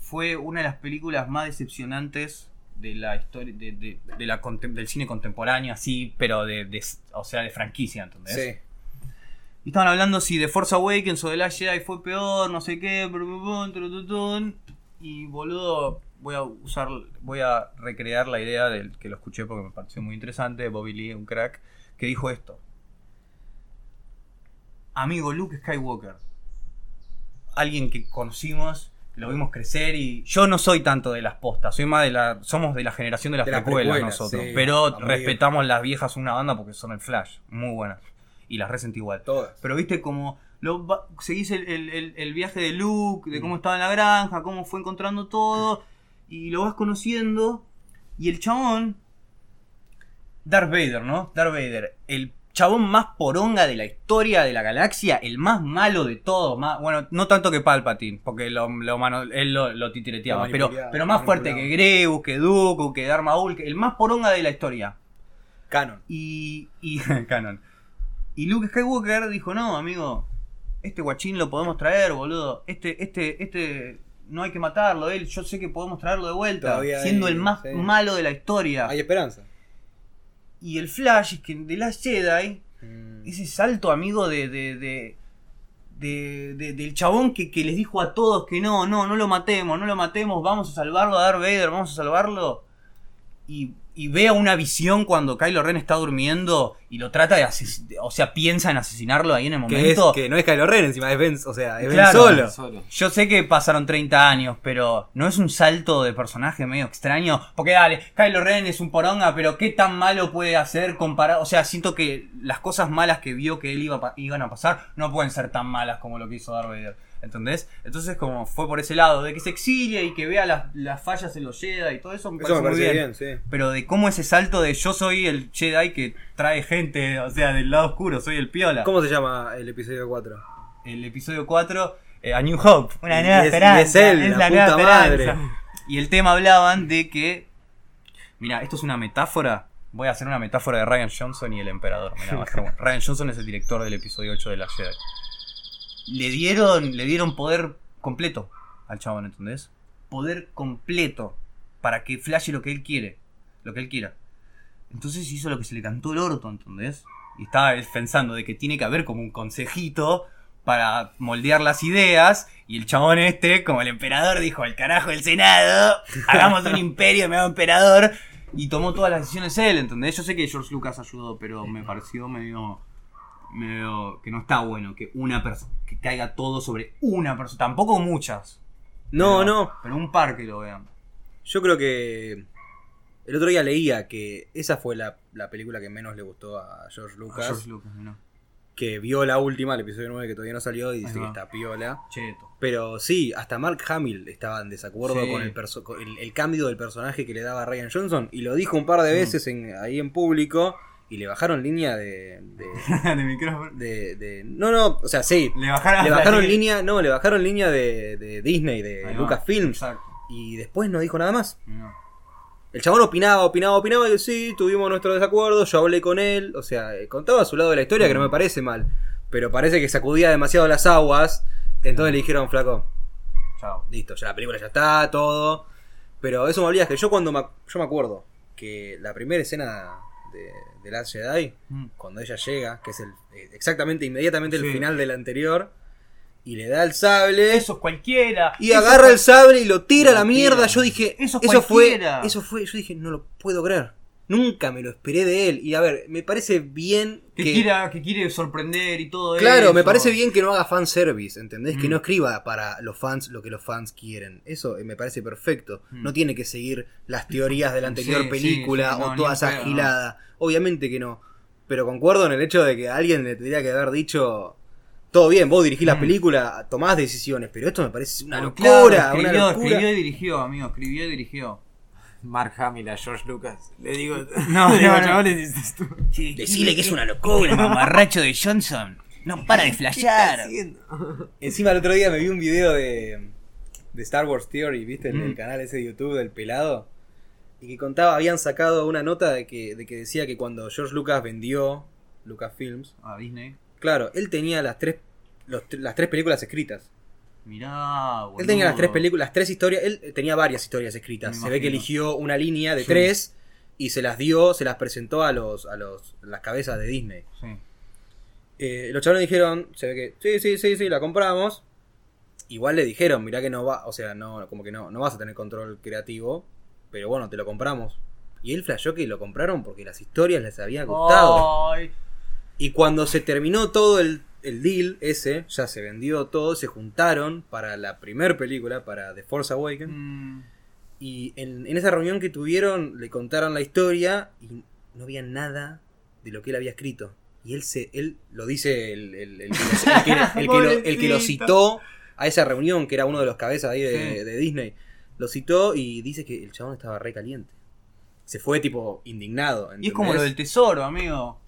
S1: fue una de las películas más decepcionantes de la historia de, de- de la del cine contemporáneo, así, pero de, de- o sea, de franquicia, ¿entendés?
S2: Sí.
S1: Y estaban hablando si The Force Awakens o The Last Jedi fue peor, no sé qué, y boludo, voy a usar, voy a recrear la idea del que lo escuché porque me pareció muy interesante, Bobby Lee, un crack, que dijo esto. Amigo Luke Skywalker, alguien que conocimos, lo vimos crecer y yo no soy tanto de las postas, soy más de la, somos de la generación de las
S2: De las
S1: precuelas
S2: precuelas,
S1: nosotros,
S2: sí,
S1: pero respetamos las viejas una banda porque son el Flash, muy buenas y las resentí igual.
S2: Todas.
S1: Pero viste como lo seguís el- el viaje de Luke, de cómo estaba en la granja, cómo fue encontrando todo, y lo vas conociendo, y el chabón, Darth Vader, ¿no? Darth Vader, el chabón más poronga de la historia de la galaxia, el más malo de todos, más, bueno, no tanto que Palpatine, porque lo, lo mano- él lo, lo titireteaba, pero, pero más fuerte que. Greus, que Dooku, que Darth Maul, que el más poronga de la historia.
S2: Canon.
S1: Y, y Canon. Y Luke Skywalker dijo, no, amigo, este guachín lo podemos traer, boludo. Este, este, este, no hay que matarlo, él, yo sé que podemos traerlo de vuelta,
S2: Todavía
S1: siendo
S2: hay-
S1: el más
S2: sí.
S1: malo de la historia.
S2: Hay esperanza.
S1: Y el Flash, es que de Last Jedi,
S2: Mm.
S1: ese salto, amigo, de, de, de, de- de- del chabón que, que les dijo a todos que no, no, no lo matemos, no lo matemos, vamos a salvarlo a Darth Vader, vamos a salvarlo. Y, y vea una visión cuando Kylo Ren está durmiendo y lo trata de asesinar, o sea, piensa en asesinarlo ahí en el
S2: Que, es,
S1: momento.
S2: que no es Kylo Ren, encima es Ben, o sea, es Ben solo.
S3: Solo.
S1: Yo sé que pasaron 30 años, pero no es un salto de personaje medio extraño. Porque dale, Kylo Ren es un poronga, pero ¿qué tan malo puede hacer comparado? O sea, siento que las cosas malas que vio que él iba iban a pasar no pueden ser tan malas como lo que hizo Darth Vader. ¿Entendés? Entonces, como fue por ese lado, de que se exilie y que vea las, las fallas en los Jedi y todo eso, me
S2: Eso me
S1: parece muy bien.
S2: bien, sí.
S1: Pero de cómo ese salto de yo soy el Jedi que trae gente, o sea, del lado oscuro, soy el piola.
S2: ¿Cómo se llama el episodio 4?
S1: el episodio 4, eh, A New Hope, una nueva
S2: es-
S1: esperanza.
S2: es él, la
S1: nueva
S2: puta
S1: esperanza.
S2: madre.
S1: Y el tema hablaban de que. Mira, esto es una metáfora. Voy a hacer una metáfora de Ryan Johnson y el emperador. Mirá. Ryan Johnson es el director del episodio 8 de la Jedi. Le dieron, le dieron poder completo al chabón, ¿entendés? Poder completo para que flashe lo que él quiere, lo que él quiera. Entonces hizo lo que se le cantó el orto, ¿entendés? Y estaba pensando de que tiene que haber como un consejito para moldear las ideas. Y el chabón este, como el emperador, dijo, al carajo el Senado, hagamos un imperio, me hago emperador. Y tomó todas las decisiones él, ¿entendés? Yo sé que George Lucas ayudó, pero me pareció medio... medio que no está bueno que una persona... que caiga todo sobre una persona. Tampoco muchas.
S2: No,
S1: pero-
S2: no.
S1: Pero un par que lo vean.
S2: Yo creo que. El otro día leía que esa fue la, la película que menos le gustó a George Lucas.
S1: George Lucas, ¿no?
S2: Que vio la última, el episodio 9 que todavía no salió y dice que está piola.
S1: Cheto.
S2: Pero sí, hasta Mark Hamill estaba en desacuerdo
S1: Sí.
S2: con, el, con el, el cambio del personaje que le daba Ryan Johnson. Y lo dijo un par de
S1: Mm.
S2: veces en- ahí en público. Y le bajaron línea de. de,
S1: de micrófono.
S2: de- de- no, no, o sea, sí.
S1: Le bajaron,
S2: Le línea, no, le bajaron línea de, de Disney, de
S1: Ahí va.
S2: Lucasfilms.
S1: Exacto.
S2: Y después no dijo nada más.
S1: No.
S2: El chabón opinaba, opinaba, opinaba, y sí, tuvimos nuestro desacuerdo, yo hablé con él, o sea, eh, contaba su lado de la historia, que no me parece mal, pero parece que sacudía demasiado las aguas, entonces le dijeron, flaco,
S1: Chao.
S2: listo, ya la película ya está, todo, pero eso me olvidas que yo cuando me, yo me acuerdo que la primera escena de, de Last Jedi,
S1: Mm.
S2: cuando ella llega, que es el eh, exactamente, inmediatamente el final del anterior, y le da el sable,
S1: Eso es cualquiera.
S2: y
S1: Eso
S2: agarra el sable y lo tira a la mierda. Yo dije,
S1: Eso
S2: eso,
S1: es
S2: fue, eso fue, yo dije, no lo puedo creer. Nunca me lo esperé de él. Y a ver, me parece bien
S1: Que,
S2: que.
S1: quiera, que quiere sorprender y todo
S2: claro,
S1: eso.
S2: me parece bien que no haga fanservice, ¿entendés? Que
S1: Mm.
S2: no escriba para los fans lo que los fans quieren. Eso eh, me parece perfecto.
S1: Mm.
S2: No tiene que seguir las teorías de la anterior
S1: Sí,
S2: película
S1: sí, no,
S2: o toda esa
S1: pedo, no.
S2: gilada. Obviamente que no. Pero concuerdo en el hecho de que alguien le tendría que haber dicho. Todo bien, vos dirigís la
S1: Mm.
S2: película, tomás decisiones, pero esto me parece una locura,
S1: claro,
S2: una locura.
S1: escribió y dirigió, amigo. Escribió y dirigió.
S3: Mark Hamill a George Lucas. Le digo,
S1: No,
S3: le digo,
S1: no, no.
S3: chavales, dices tú.
S2: Decile que es una
S1: locura, mamarracho de Johnson. No para de
S3: ¿Qué estás
S1: flashear.
S3: haciendo?
S2: Encima el otro día me vi un video de, de Star Wars Theory, ¿viste? El,
S1: Mm.
S2: el canal ese de YouTube del pelado. Y que contaba, habían sacado una nota de que, de que decía que cuando George Lucas vendió Lucasfilms,
S1: A Disney.
S2: claro, él tenía las tres, los las tres películas escritas.
S1: Mirá, boludo.
S2: Él tenía las tres películas, las tres historias, él eh, tenía varias historias escritas. Se ve que eligió una línea de
S1: Sí.
S2: tres y se las dio, se las presentó a los, a los, las cabezas de Disney.
S1: Sí.
S2: Eh, los chavales dijeron, se ve que sí, sí, sí, sí, la compramos. Igual le dijeron, mirá que no va, o sea, no, como que no, no vas a tener control creativo, pero bueno, te lo compramos. Y él flasheó que lo compraron porque las historias les habían gustado.
S1: Ay.
S2: Y cuando se terminó todo el, el deal ese, ya se vendió todo, se juntaron para la primer película, para The Force Awakens.
S1: Mm.
S2: Y en, en esa reunión que tuvieron, le contaron la historia y no había nada de lo que él había escrito. Y él se él lo dice el, el- el que, lo, el que- el que lo- que citó a esa reunión, que era uno de los cabezas ahí de,
S1: Sí.
S2: de Disney. Lo citó y dice que el chabón estaba re caliente. Se fue tipo indignado.
S1: Y es como lo del tesoro, amigo.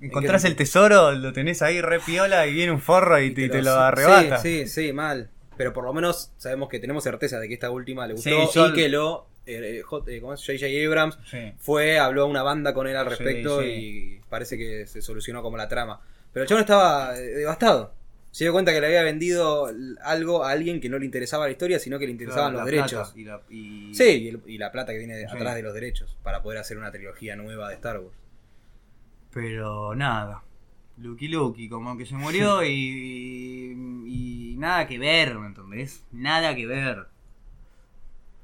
S1: Encontrás el tesoro, lo tenés ahí re piola y viene un forro y, te, te lo arrebata.
S2: Sí, sí, sí, mal. Pero por lo menos sabemos que tenemos certeza de que esta última le gustó
S1: Sí, yo-
S2: y que lo. eh, eh, J- eh. J.J. Abrams
S1: Sí.
S2: fue, habló a una banda con él al respecto
S1: sí.
S2: y parece que se solucionó como la trama. Pero el chabón estaba eh, devastado. Se dio cuenta que le había vendido algo a alguien que no le interesaba la historia, sino que le interesaban
S1: Claro,
S2: los derechos.
S1: y la- y-
S2: Sí, y, el- y la plata que viene atrás de los derechos para poder hacer una trilogía nueva de Star Wars.
S1: Pero nada. Lucky Lucky, como que se murió y, y nada que ver, ¿me entendés? Nada que ver.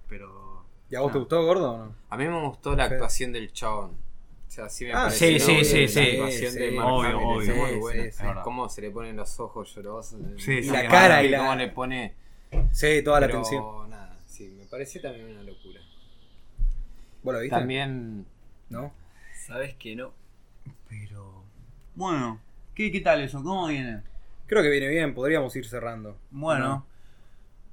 S1: Pero.
S2: ¿Y a vos te gustó, gordo o no?
S3: A mí me gustó la actuación del chabón. O sea, sí me
S2: Ah,
S3: pareció
S1: sí, sí, sí,
S3: la
S1: sí.
S3: actuación de Mark
S1: obvio,
S3: Hamill
S1: obvio.
S3: es muy buena.
S2: sí, sí.
S3: Cómo se le ponen los ojos llorosos.
S1: Sí,
S3: y
S1: sí,
S3: la cara y
S2: Y la-
S3: cómo le pone.
S2: Sí, toda la
S3: Pero
S2: atención.
S3: nada, sí, me pareció también una locura.
S2: ¿Vos lo viste?
S3: También
S2: ¿No?
S4: Sabes que no.
S1: Bueno, ¿qué, qué tal eso? ¿Cómo viene?
S2: Creo que viene bien, podríamos ir cerrando.
S1: Bueno,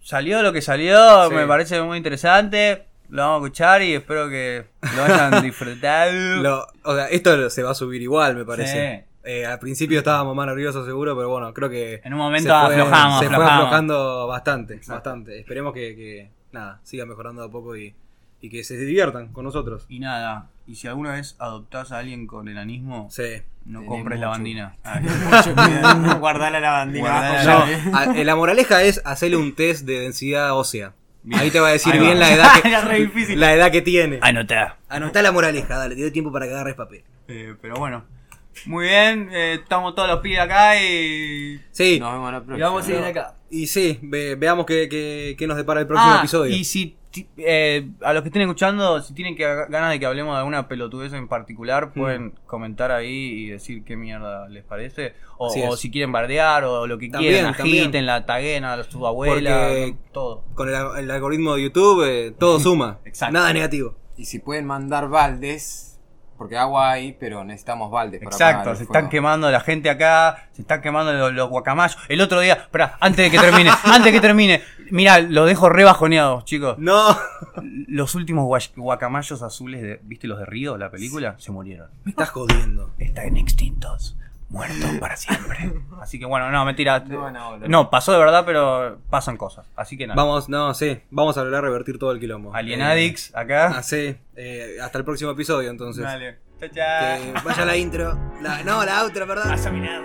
S1: salió lo que salió,
S2: Sí.
S1: me parece muy interesante. Lo vamos a escuchar y espero que lo hayan disfrutado.
S2: Lo- o sea, esto se va a subir igual, me parece.
S1: Sí.
S2: Eh, al principio estábamos más nerviosos seguro, pero bueno, creo que
S1: En un momento
S2: se fue-
S1: aflojamos,
S2: se fue aflojando bastante,
S1: Exacto.
S2: bastante. Esperemos que, que, nada, siga mejorando de a poco y, y que se diviertan con nosotros.
S1: Y nada, y si alguna vez adoptás a alguien con enanismo,
S2: Sí.
S1: no
S3: Tenés
S1: compres la bandina. Ah,
S3: no la lavandina
S1: Guardala.
S3: bajo
S2: No,
S3: llave.
S2: a- eh, la moraleja es hacerle un test de densidad ósea. Ahí te va a decir
S1: Ahí
S2: bien
S1: va.
S2: la edad que,
S1: Era re difícil.
S2: la edad que tiene.
S1: Anotá.
S2: Anotá la moraleja, dale, te doy tiempo para que agarres papel.
S1: Eh, pero bueno, muy bien, eh, estamos todos los pibes acá y...
S2: Sí,
S3: Nos vemos la
S4: Y
S3: próxima.
S4: vamos a seguir acá.
S2: y sí, ve- veamos qué, qué- qué nos depara el próximo
S1: Ah,
S2: episodio.
S1: Y si eh, a los que estén escuchando, si tienen que, ganas de que hablemos de alguna pelotudez en particular, pueden comentar ahí y decir qué mierda les parece. O, si quieren bardear o lo que
S2: También,
S1: quieran, agiten la taguena a su abuela,
S2: Porque-
S1: todo.
S2: Con el, el algoritmo de YouTube, eh, todo suma.
S1: Exacto.
S2: Nada negativo.
S3: Y si pueden mandar baldes, porque agua hay, pero necesitamos baldes para
S1: Exacto, se
S3: fuego.
S1: están quemando la gente acá, se están quemando los, los guacamayos. El otro día, espera, antes de que termine, antes de que termine, mirá, lo dejo re bajoneado, chicos.
S2: No,
S1: Los últimos guay- guacamayos azules, de, ¿viste los de Río, la película? Se murieron.
S2: me estás jodiendo.
S1: Están extintos, muertos para siempre. Así que bueno, no, mentira.
S3: No, no, no.
S1: No, pasó de verdad, pero pasan cosas. Así que nada.
S2: Vamos, no, sí, vamos a lograr revertir todo el quilombo.
S1: Alien
S2: Eh,
S1: Addicts, acá.
S2: Ah, sí, eh, hasta el próximo episodio entonces.
S1: Dale. Chao, chao.
S2: Que vaya la intro. La- no, la outro, perdón.
S1: Pásame nada.